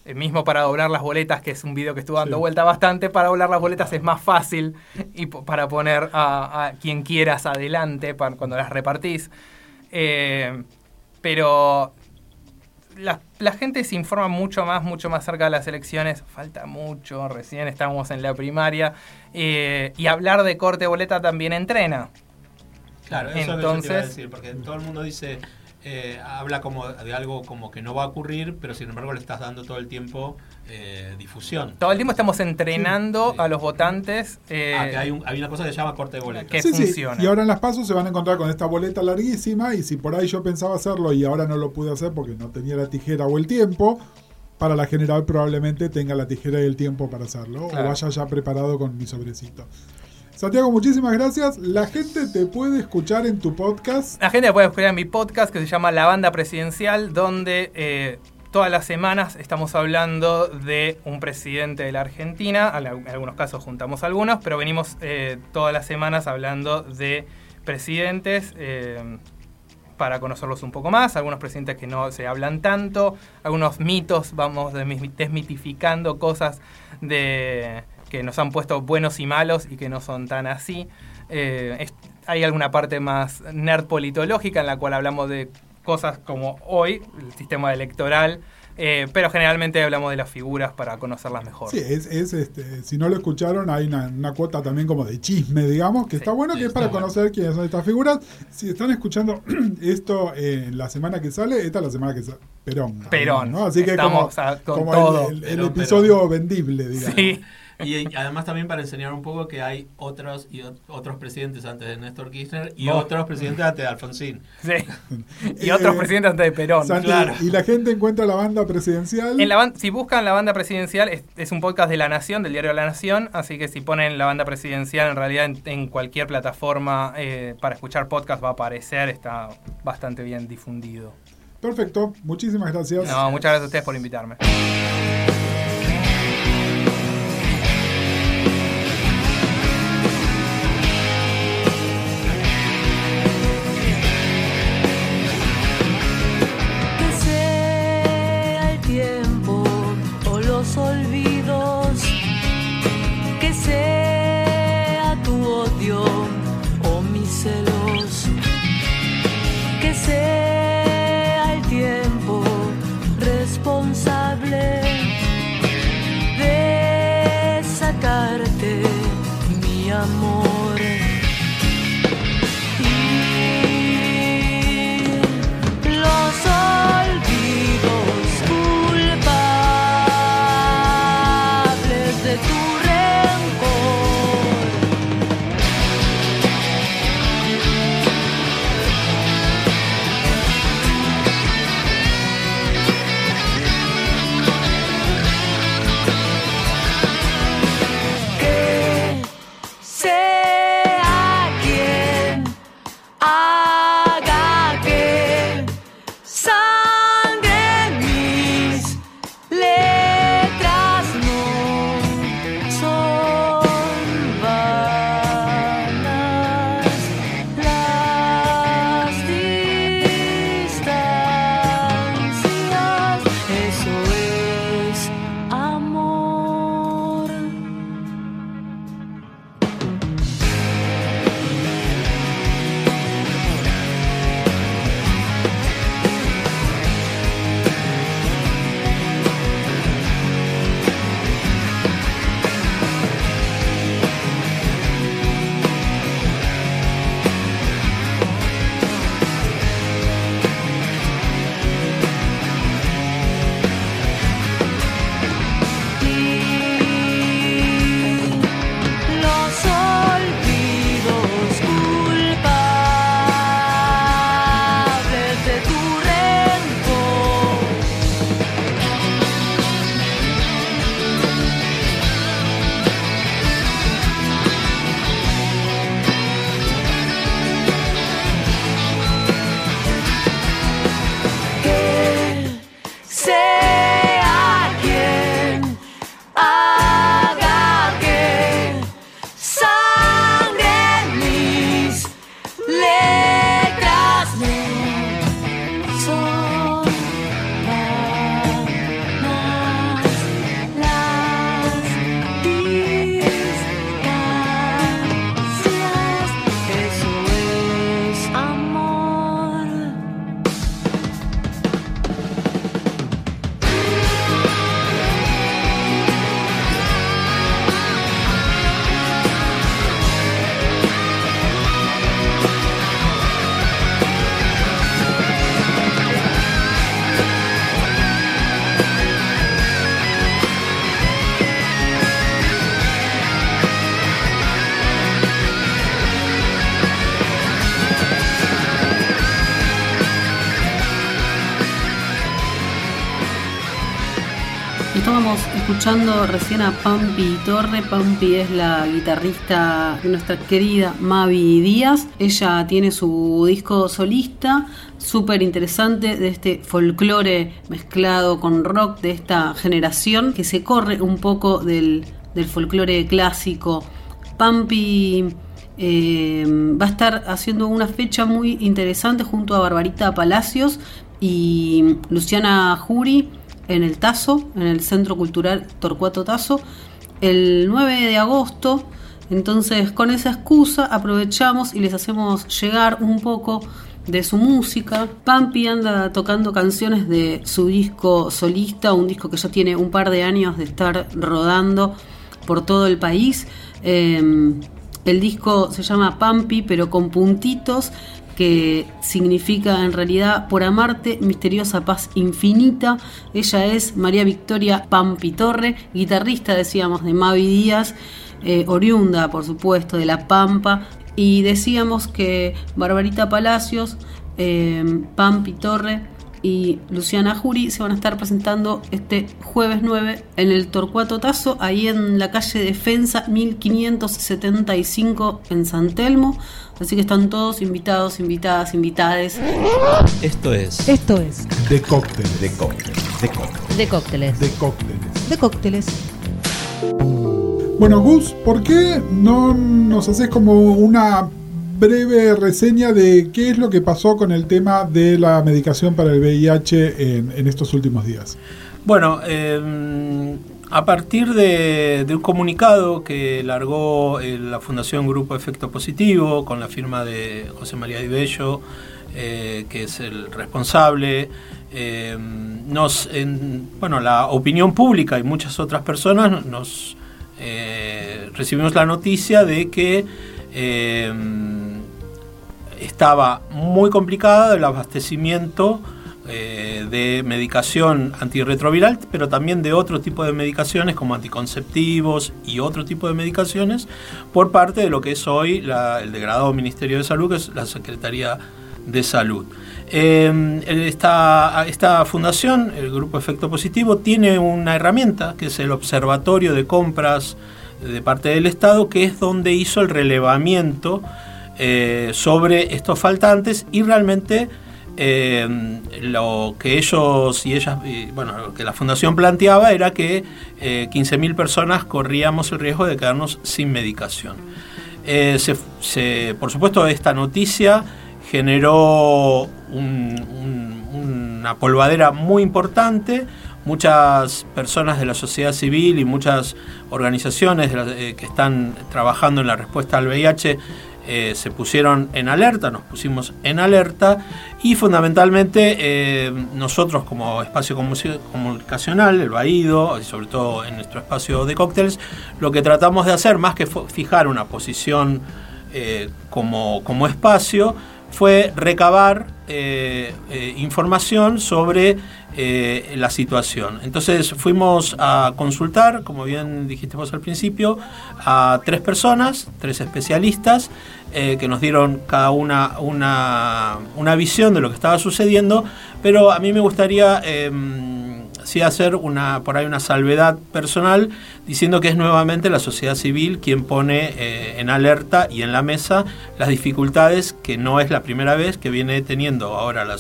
Eh, mismo para doblar las boletas, que es un video que estuvo dando Sí. vuelta bastante, para doblar las boletas es más fácil y para poner a, a quien quieras adelante para, cuando las repartís. Eh, pero la, la gente se informa mucho más, mucho más cerca de las elecciones. Falta mucho, recién estamos en la primaria. eh, y hablar de corte boleta también entrena. Claro, eso es lo que yo te iba a Entonces- decir, porque todo el mundo dice eh, habla como de algo como que no va a ocurrir, pero sin embargo le estás dando todo el tiempo eh, difusión. Todo el tiempo estamos entrenando Sí. a los votantes eh, Ah, que hay, un- hay una cosa que se llama corte de boletas. que Sí, sí. funciona. Y ahora en las pasos se van a encontrar con esta boleta larguísima y si por ahí yo pensaba hacerlo y ahora no lo pude hacer porque no tenía la tijera o el tiempo, para la general probablemente tenga la tijera y el tiempo para hacerlo Claro. o vaya ya preparado con mi sobrecito. Santiago, muchísimas gracias. La gente te puede escuchar en tu podcast. La gente puede escuchar en mi podcast que se llama La Banda Presidencial, donde eh, todas las semanas estamos hablando de un presidente de la Argentina. En al- en algunos casos juntamos algunos, pero venimos eh, todas las semanas hablando de presidentes. eh, para conocerlos un poco más, algunos presidentes que no se hablan tanto, algunos mitos, vamos desmi- desmitificando cosas de que nos han puesto buenos y malos y que no son tan así. Eh, es- hay alguna parte más nerd politológica en la cual hablamos de cosas como hoy, el sistema electoral, eh, pero generalmente hablamos de las figuras para conocerlas mejor. Sí, es, es, este, si no lo escucharon, hay una, una cuota también como de chisme, digamos, que Sí, está bueno, sí, que es para bueno. conocer quiénes son estas figuras. Si están escuchando esto eh, la semana que sale, esta es la semana que sale. Perón. Perón. ¿no? Así que Estamos como, a- con como todo. el, el- el Perón, episodio vendible, digamos. Sí. Y además también para enseñar un poco que hay otros y ot- otros presidentes antes de Néstor Kirchner y Oh. otros presidentes antes de Alfonsín. Sí. Y Eh, otros presidentes antes de Perón. Santi, claro. Y la gente encuentra la banda presidencial. En la ban- si buscan la banda presidencial, es, es un podcast de La Nación, del diario La Nación, así que si ponen la banda presidencial, en realidad en, en cualquier plataforma eh, para escuchar podcast va a aparecer, está bastante bien difundido. Perfecto, muchísimas gracias. No, muchas gracias a ustedes por invitarme. Escuchando recién a Pampi Torre. Pampi es la guitarrista de nuestra querida Mavi Díaz. Ella tiene su disco solista, súper interesante, de este folclore mezclado con rock de esta generación, que se corre un poco del, del folclore clásico. Pampi eh, va a estar haciendo una fecha muy interesante junto a Barbarita Palacios y Luciana Juri en el Tazo, en el Centro Cultural Torcuato Tazo, el 9 de agosto. Entonces, con esa excusa aprovechamos y les hacemos llegar un poco de su música. Pampi anda tocando canciones de su disco solista, un disco que ya tiene un par de años de estar rodando por todo el país. Eh, el disco se llama Pampi, pero con puntitos, que significa en realidad por amarte, misteriosa paz infinita. Ella es María Victoria Pampi Torre, guitarrista, decíamos, de Mavi Díaz, eh, oriunda, por supuesto, de La Pampa. Y decíamos que Barbarita Palacios, eh, Pampi Torre, y Luciana Juri se van a estar presentando este jueves 9 en el Torcuato Tazo, ahí en la calle Defensa 1575 en San Telmo. Así que están todos invitados, invitadas, invitades. Esto es Esto es De cócteles. de cócteles, de cócteles. de cócteles. De cócteles. De cócteles. Bueno, Gus, ¿por qué no nos haces como una breve reseña de qué es lo que pasó con el tema de la medicación para el VIH en, estos últimos días? Bueno, eh, a partir de, un comunicado que largó eh, la Fundación Grupo Efecto Positivo con la firma de José María Di Bello, eh, que es el responsable, eh, nos, en- bueno, la opinión pública y muchas otras personas nos recibimos la noticia de que estaba muy complicada el abastecimiento eh, de medicación antirretroviral, pero también de otro tipo de medicaciones como anticonceptivos y otro tipo de medicaciones por parte de lo que es hoy el degradado Ministerio de Salud, que es la Secretaría de Salud. Eh, esta, esta fundación, el Grupo Efecto Positivo, tiene una herramienta que es el Observatorio de Compras de parte del Estado, que es donde hizo el relevamiento eh, sobre estos faltantes y realmente eh, lo que ellos y ellas, y, bueno, lo que la fundación planteaba era que eh, 15.000 personas corríamos el riesgo de quedarnos sin medicación. Eh, por supuesto, esta noticia generó un- un- una polvadera muy importante. Muchas personas de la sociedad civil y muchas organizaciones eh, que están trabajando en la respuesta al VIH eh, se pusieron en alerta, nos pusimos en alerta y fundamentalmente eh, nosotros como espacio comu- comunicacional, el Baído, y sobre todo en nuestro espacio de cócteles, lo que tratamos de hacer, más que fijar una posición eh, como, como espacio, fue recabar eh, eh, información sobre eh, la situación. Entonces fuimos a consultar, como bien dijiste vos al principio, a tres personas, tres especialistas, que nos dieron cada una, una una visión de lo que estaba sucediendo, pero a mí me gustaría eh, sí hacer una, por ahí una salvedad personal diciendo que es nuevamente la sociedad civil quien pone eh, en alerta y en la mesa las dificultades que no es la primera vez que viene teniendo ahora la,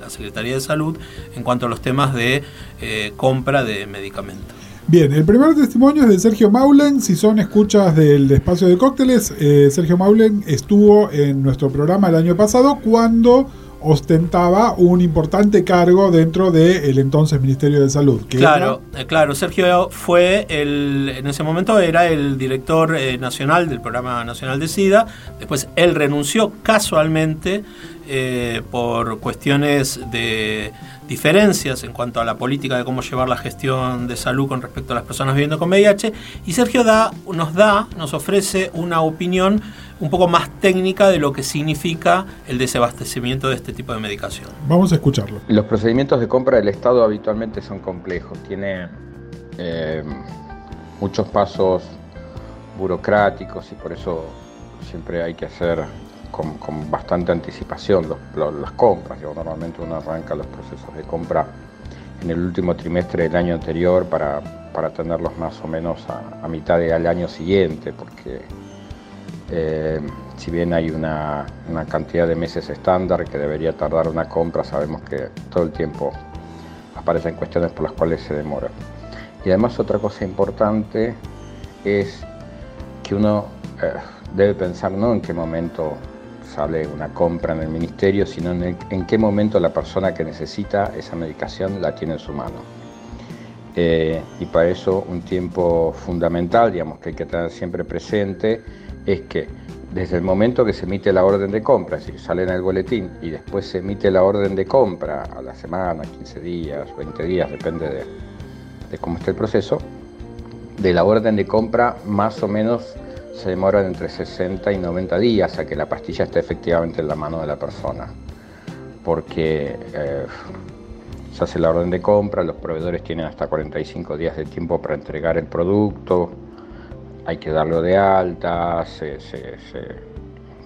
la Secretaría de Salud en cuanto a los temas de eh, compra de medicamentos. Bien, el primer testimonio es de Sergio Maulen. Si son escuchas del espacio de cócteles, eh, Sergio Maulen estuvo en nuestro programa el año pasado cuando ostentaba un importante cargo dentro del entonces Ministerio de Salud. que Claro, eh, claro, Sergio fue el, en ese momento era el director eh, nacional del programa nacional de SIDA, después él renunció casualmente eh, por cuestiones de diferencias en cuanto a la política de cómo llevar la gestión de salud con respecto a las personas viviendo con VIH y Sergio da, nos da, nos ofrece una opinión un poco más técnica de lo que significa el desabastecimiento de este tipo de medicación. Vamos a escucharlo. Los procedimientos de compra del Estado habitualmente son complejos, tiene eh, muchos pasos burocráticos y por eso siempre hay que hacer con, con bastante anticipación los- los- las compras. Normalmente uno arranca los procesos de compra en el último trimestre del año anterior para para tenerlos más o menos a, a mitad del año siguiente, porque eh, si bien hay una, una cantidad de meses estándar que debería tardar una compra, sabemos que todo el tiempo aparecen cuestiones por las cuales se demora. Y además otra cosa importante es que uno eh, debe pensar no en qué momento sale una compra en el ministerio, sino en, el- en qué momento la persona que necesita esa medicación la tiene en su mano. Eh, y para eso un tiempo fundamental, digamos, que hay que tener siempre presente, es que desde el momento que se emite la orden de compra, decir, sale en el boletín y después se emite la orden de compra a la semana, 15 días, 20 días, depende de, de cómo esté el proceso, de la orden de compra más o menos se demoran entre 60 y 90 días a que la pastilla esté efectivamente en la mano de la persona. Porque eh, se hace la orden de compra, los proveedores tienen hasta 45 días de tiempo para entregar el producto, hay que darlo de alta, se,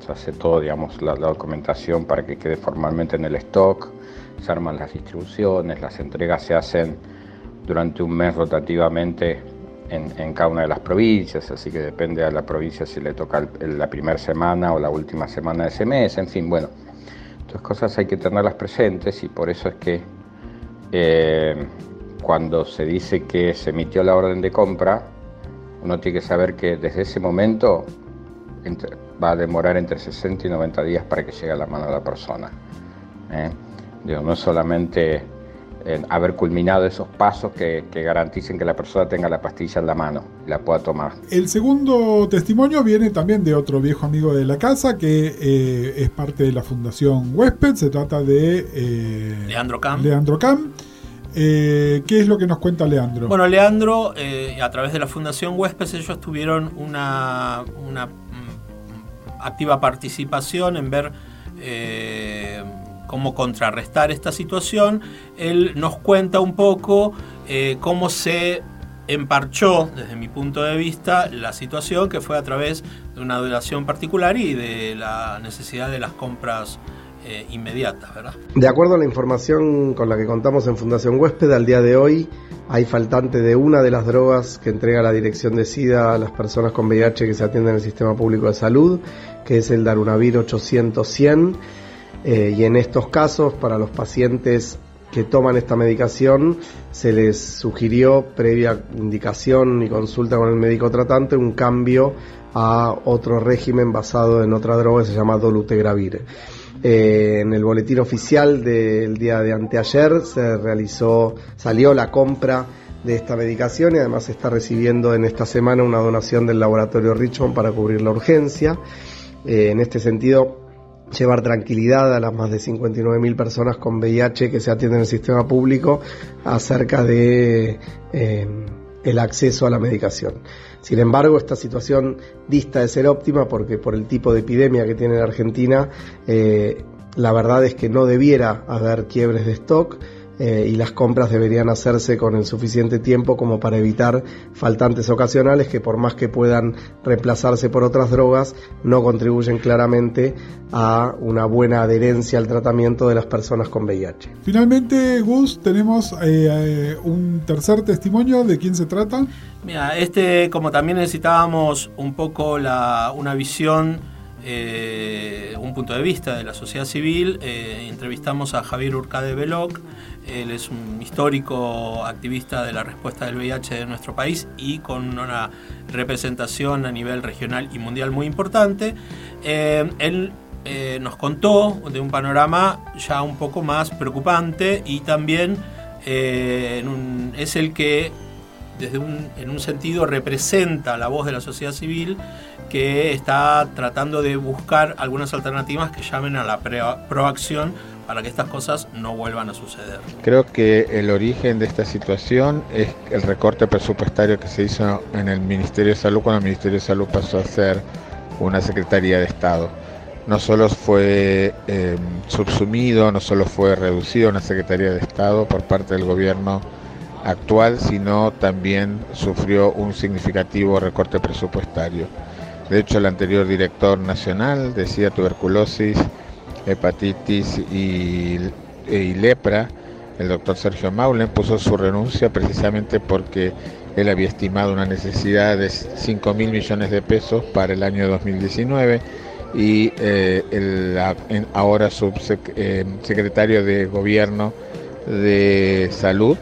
hace todo, digamos, la, documentación para que quede formalmente en el stock, se arman las distribuciones, las entregas se hacen durante un mes rotativamente en, cada una de las provincias, así que depende a la provincia si le toca el- la primera semana o la última semana de ese mes, en fin, bueno, estas cosas hay que tenerlas presentes y por eso es que eh, cuando se dice que se emitió la orden de compra, uno tiene que saber que desde ese momento entre- va a demorar entre 60 y 90 días para que llegue a la mano de la persona. ¿eh? Digo, no solamente eh, haber culminado esos pasos que, que garanticen que la persona tenga la pastilla en la mano y la pueda tomar. El segundo testimonio viene también de otro viejo amigo de la casa que eh, es parte de la Fundación Huésped. Se trata de eh, Leandro Cam. Leandro Cam. Eh, ¿Qué es lo que nos cuenta Leandro? Bueno, Leandro, eh, a través de la Fundación Huéspedes, ellos tuvieron una, mm, activa participación en ver eh, cómo contrarrestar esta situación. Él nos cuenta un poco cómo se emparchó, desde mi punto de vista, la situación que fue a través de una duración particular y de la necesidad de las compras eh, ¿verdad? De acuerdo a la información con la que contamos en Fundación Huésped, al día de hoy hay faltante de una de las drogas que entrega la Dirección de SIDA a las personas con VIH que se atienden en el Sistema Público de Salud, que es el Darunavir 800-100. Eh, y en estos casos, para los pacientes que toman esta medicación, se les sugirió, previa indicación y consulta con el médico tratante, un cambio a otro régimen basado en otra droga que se llama dolutegravir. Eh, en el boletín oficial del día de anteayer se realizó, salió la compra de esta medicación y además está recibiendo en esta semana una donación del laboratorio Richmond para cubrir la urgencia. Eh, en este sentido, llevar tranquilidad a las más de 59.000 personas con VIH que se atienden en el sistema público acerca de eh, el acceso a la medicación. Sin embargo, esta situación dista de ser óptima porque por el tipo de epidemia que tiene la Argentina, eh, la verdad es que no debiera haber quiebres de stock eh, y las compras deberían hacerse con el suficiente tiempo como para evitar faltantes ocasionales que por más que puedan reemplazarse por otras drogas, no contribuyen claramente a una buena adherencia al tratamiento de las personas con VIH. Finalmente, Gus, tenemos eh, eh, un tercer testimonio. ¿De quién se trata? Mira, este, como también necesitábamos un poco la, una visión, eh, un punto de vista de la sociedad civil, eh, entrevistamos a Javier Urcade Veloc. Él es un histórico activista de la respuesta del VIH de nuestro país y con una representación a nivel regional y mundial muy importante. Eh, él nos contó de un panorama ya un poco más preocupante y también es el que desde un, en un sentido representa la voz de la sociedad civil que está tratando de buscar algunas alternativas que llamen a la proacción para que estas cosas no vuelvan a suceder. Creo que el origen de esta situación es el recorte presupuestario que se hizo en el Ministerio de Salud cuando el Ministerio de Salud pasó a ser una Secretaría de Estado. No solo fue eh, subsumido, no solo fue reducido a una Secretaría de Estado por parte del gobierno actual, sino también sufrió un significativo recorte presupuestario. De hecho, el anterior director nacional decía tuberculosis, hepatitis y, y lepra, el doctor Sergio Maulen puso su renuncia precisamente porque Él había estimado una necesidad de 5 mil millones de pesos para el año 2019 y eh, el ahora subsecretario de Gobierno de Salud,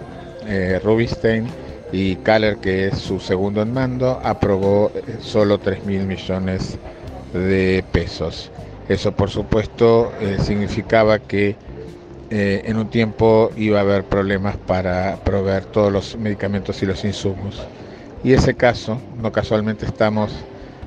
eh, Rubinstein, y Kaller, que es su segundo en mando, aprobó solo 3 mil millones de pesos. Eso, por supuesto, significaba que eh, en un tiempo iba a haber problemas para proveer todos los medicamentos y los insumos. Y ese caso, no casualmente estamos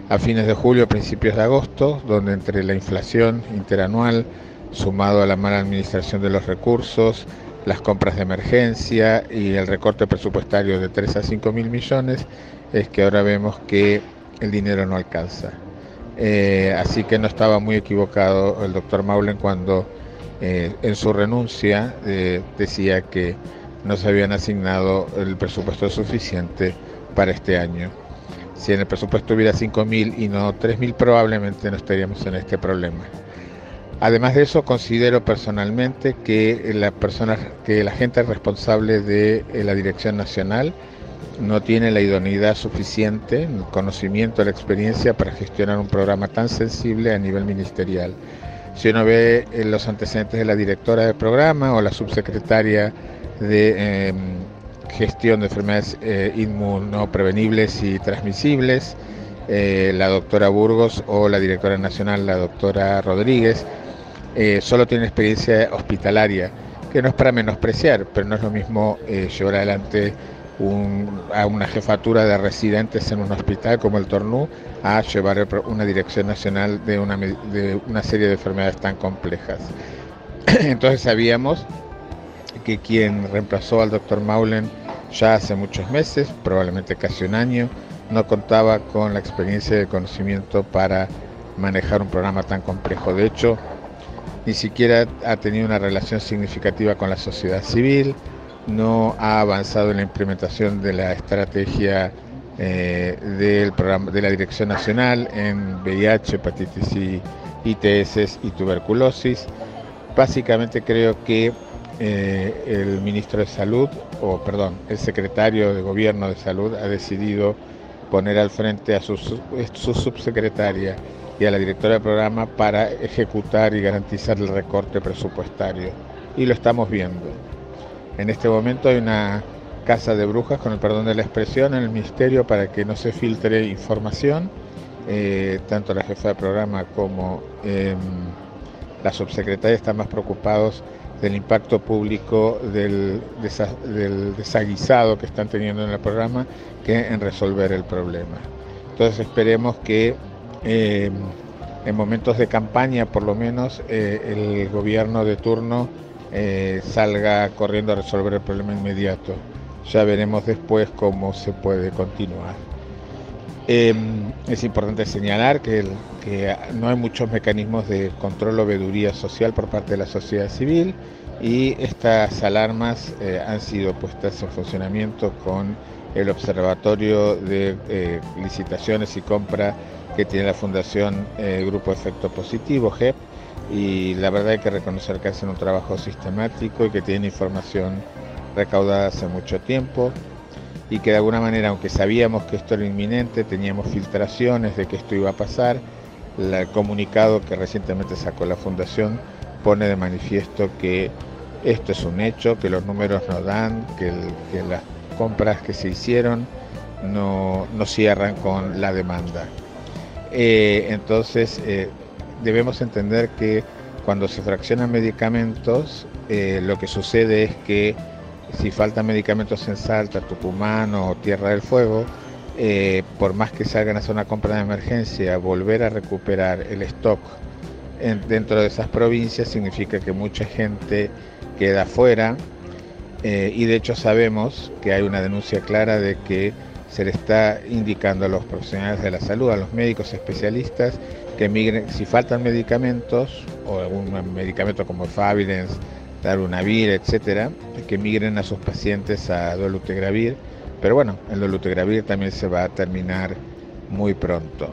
a fines de julio, principios de agosto, donde entre la inflación interanual, sumado a la mala administración de los recursos, las compras de emergencia y el recorte presupuestario de 3 a 5 mil millones, es que ahora vemos que el dinero no alcanza. Eh, así que no estaba muy equivocado el doctor Maulen cuando eh, en su renuncia eh, decía que no se habían asignado el presupuesto suficiente para este año. Si en el presupuesto hubiera 5.000 y no 3.000, probablemente no estaríamos en este problema. Además de eso, considero personalmente que la persona, que la gente responsable de eh, la Dirección Nacional no tiene la idoneidad suficiente, el conocimiento, la experiencia para gestionar un programa tan sensible a nivel ministerial. Si uno ve eh, los antecedentes de la directora del programa o la subsecretaria de em, gestión de enfermedades eh, inmunoprevenibles y transmisibles, la doctora Burgos o la directora nacional, la doctora Rodríguez, solo tienen experiencia hospitalaria, que no es para menospreciar, pero no es lo mismo llevar adelante a una jefatura de residentes en un hospital como el Tornú a llevar una dirección nacional de una, de una serie de enfermedades tan complejas. Entonces sabíamos que quien reemplazó al doctor Maulen ya hace muchos meses, probablemente casi un año, no contaba con la experiencia y el conocimiento para manejar un programa tan complejo. De hecho, ni siquiera ha tenido una relación significativa con la sociedad civil, no ha avanzado en la implementación de la estrategia eh, del programa de la Dirección Nacional en VIH, hepatitis C, ITS y tuberculosis. Básicamente creo que eh, el ministro de Salud, o perdón, el secretario de Gobierno de Salud ha decidido poner al frente a su, su subsecretaria y a la directora del programa para ejecutar y garantizar el recorte presupuestario. Y lo estamos viendo. En este momento hay una casa de brujas, con el perdón de la expresión, en el ministerio para que no se filtre información. Eh, tanto la jefa de programa como em, la subsecretaria están más preocupados del impacto público del, del, desaguisado que están teniendo en el programa que en resolver el problema. Entonces esperemos que em, en momentos de campaña, por lo menos, eh, el gobierno de turno eh, salga corriendo a resolver el problema inmediato. Ya veremos después cómo se puede continuar. Em, es importante señalar que, no hay muchos mecanismos de control o veeduría social por parte de la sociedad civil y estas alarmas eh, han sido puestas en funcionamiento con el Observatorio de eh, Licitaciones y Compra que tiene la Fundación Grupo Efecto Positivo, GEP, y la verdad hay que reconocer que hacen un trabajo sistemático y que tienen información recaudada hace mucho tiempo y que de alguna manera, aunque sabíamos que esto era inminente, teníamos filtraciones de que esto iba a pasar, el comunicado que recientemente sacó la Fundación pone de manifiesto que esto es un hecho, que los números no dan, que, las compras que se hicieron no, cierran con la demanda. Eh, entonces, eh, debemos entender que cuando se fraccionan medicamentos, eh, lo que sucede es que si faltan medicamentos en Salta, Tucumán o Tierra del Fuego, por más que salgan a hacer una compra de emergencia, volver a recuperar el stock dentro de esas provincias significa que mucha gente queda fuera. Y de hecho sabemos que hay una denuncia clara de que se le está indicando a los profesionales de la salud, a los médicos especialistas, que migren, si faltan medicamentos, o algún medicamento como Favidens, Darunavir, etcétera, que migren a sus pacientes a dolutegravir. Pero bueno, el dolutegravir también se va a terminar muy pronto.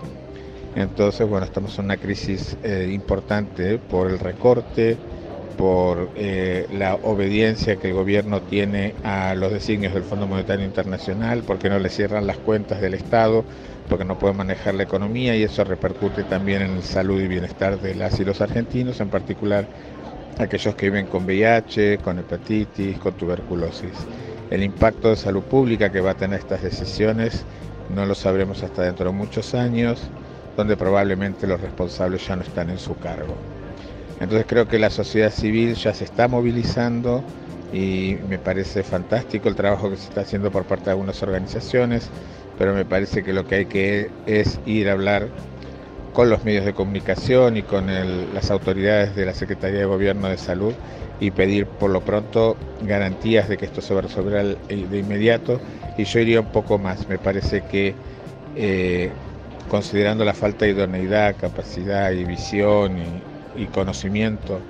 Entonces, bueno, estamos en una crisis eh, importante por el recorte, por eh, la obediencia que el gobierno tiene a los designios del Fondo Monetario Internacional, porque no le cierran las cuentas del Estado, porque no puede manejar la economía y eso repercute también en salud y bienestar de las y los argentinos, en particular aquellos que viven con VIH, con hepatitis, con tuberculosis. El impacto de salud pública que va a tener estas decisiones no lo sabremos hasta dentro de muchos años, donde probablemente los responsables ya no están en su cargo. Entonces creo que la sociedad civil ya se está movilizando y me parece fantástico el trabajo que se está haciendo por parte de algunas organizaciones, pero me parece que lo que hay que es ir a hablar con los medios de comunicación y con las autoridades de la Secretaría de Gobierno de Salud y pedir por lo pronto garantías de que esto se va a resolver eh, de inmediato. Y yo iría un poco más, me parece que eh, considerando la falta de idoneidad, capacidad y visión y, y conocimiento,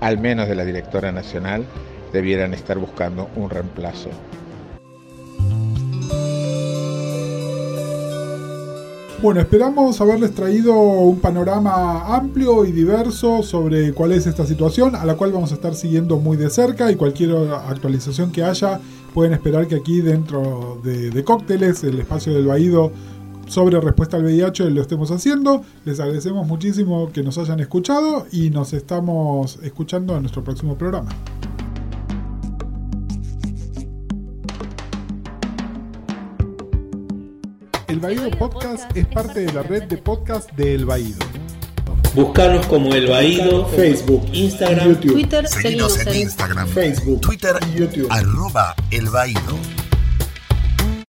al menos de la directora nacional, debieran estar buscando un reemplazo. Bueno, esperamos haberles traído un panorama amplio y diverso sobre cuál es esta situación, a la cual vamos a estar siguiendo muy de cerca y cualquier actualización que haya pueden esperar que aquí dentro de, de cócteles, el espacio del Baído sobre respuesta al VIH lo estemos haciendo. Les agradecemos muchísimo que nos hayan escuchado y nos estamos escuchando en nuestro próximo programa. El Baído Podcast es parte de la red de podcast de El Baído. Buscanos como El Baído, Facebook, Instagram, Twitter, Seguinos en Instagram, Facebook, Twitter y YouTube. arroba El Baído.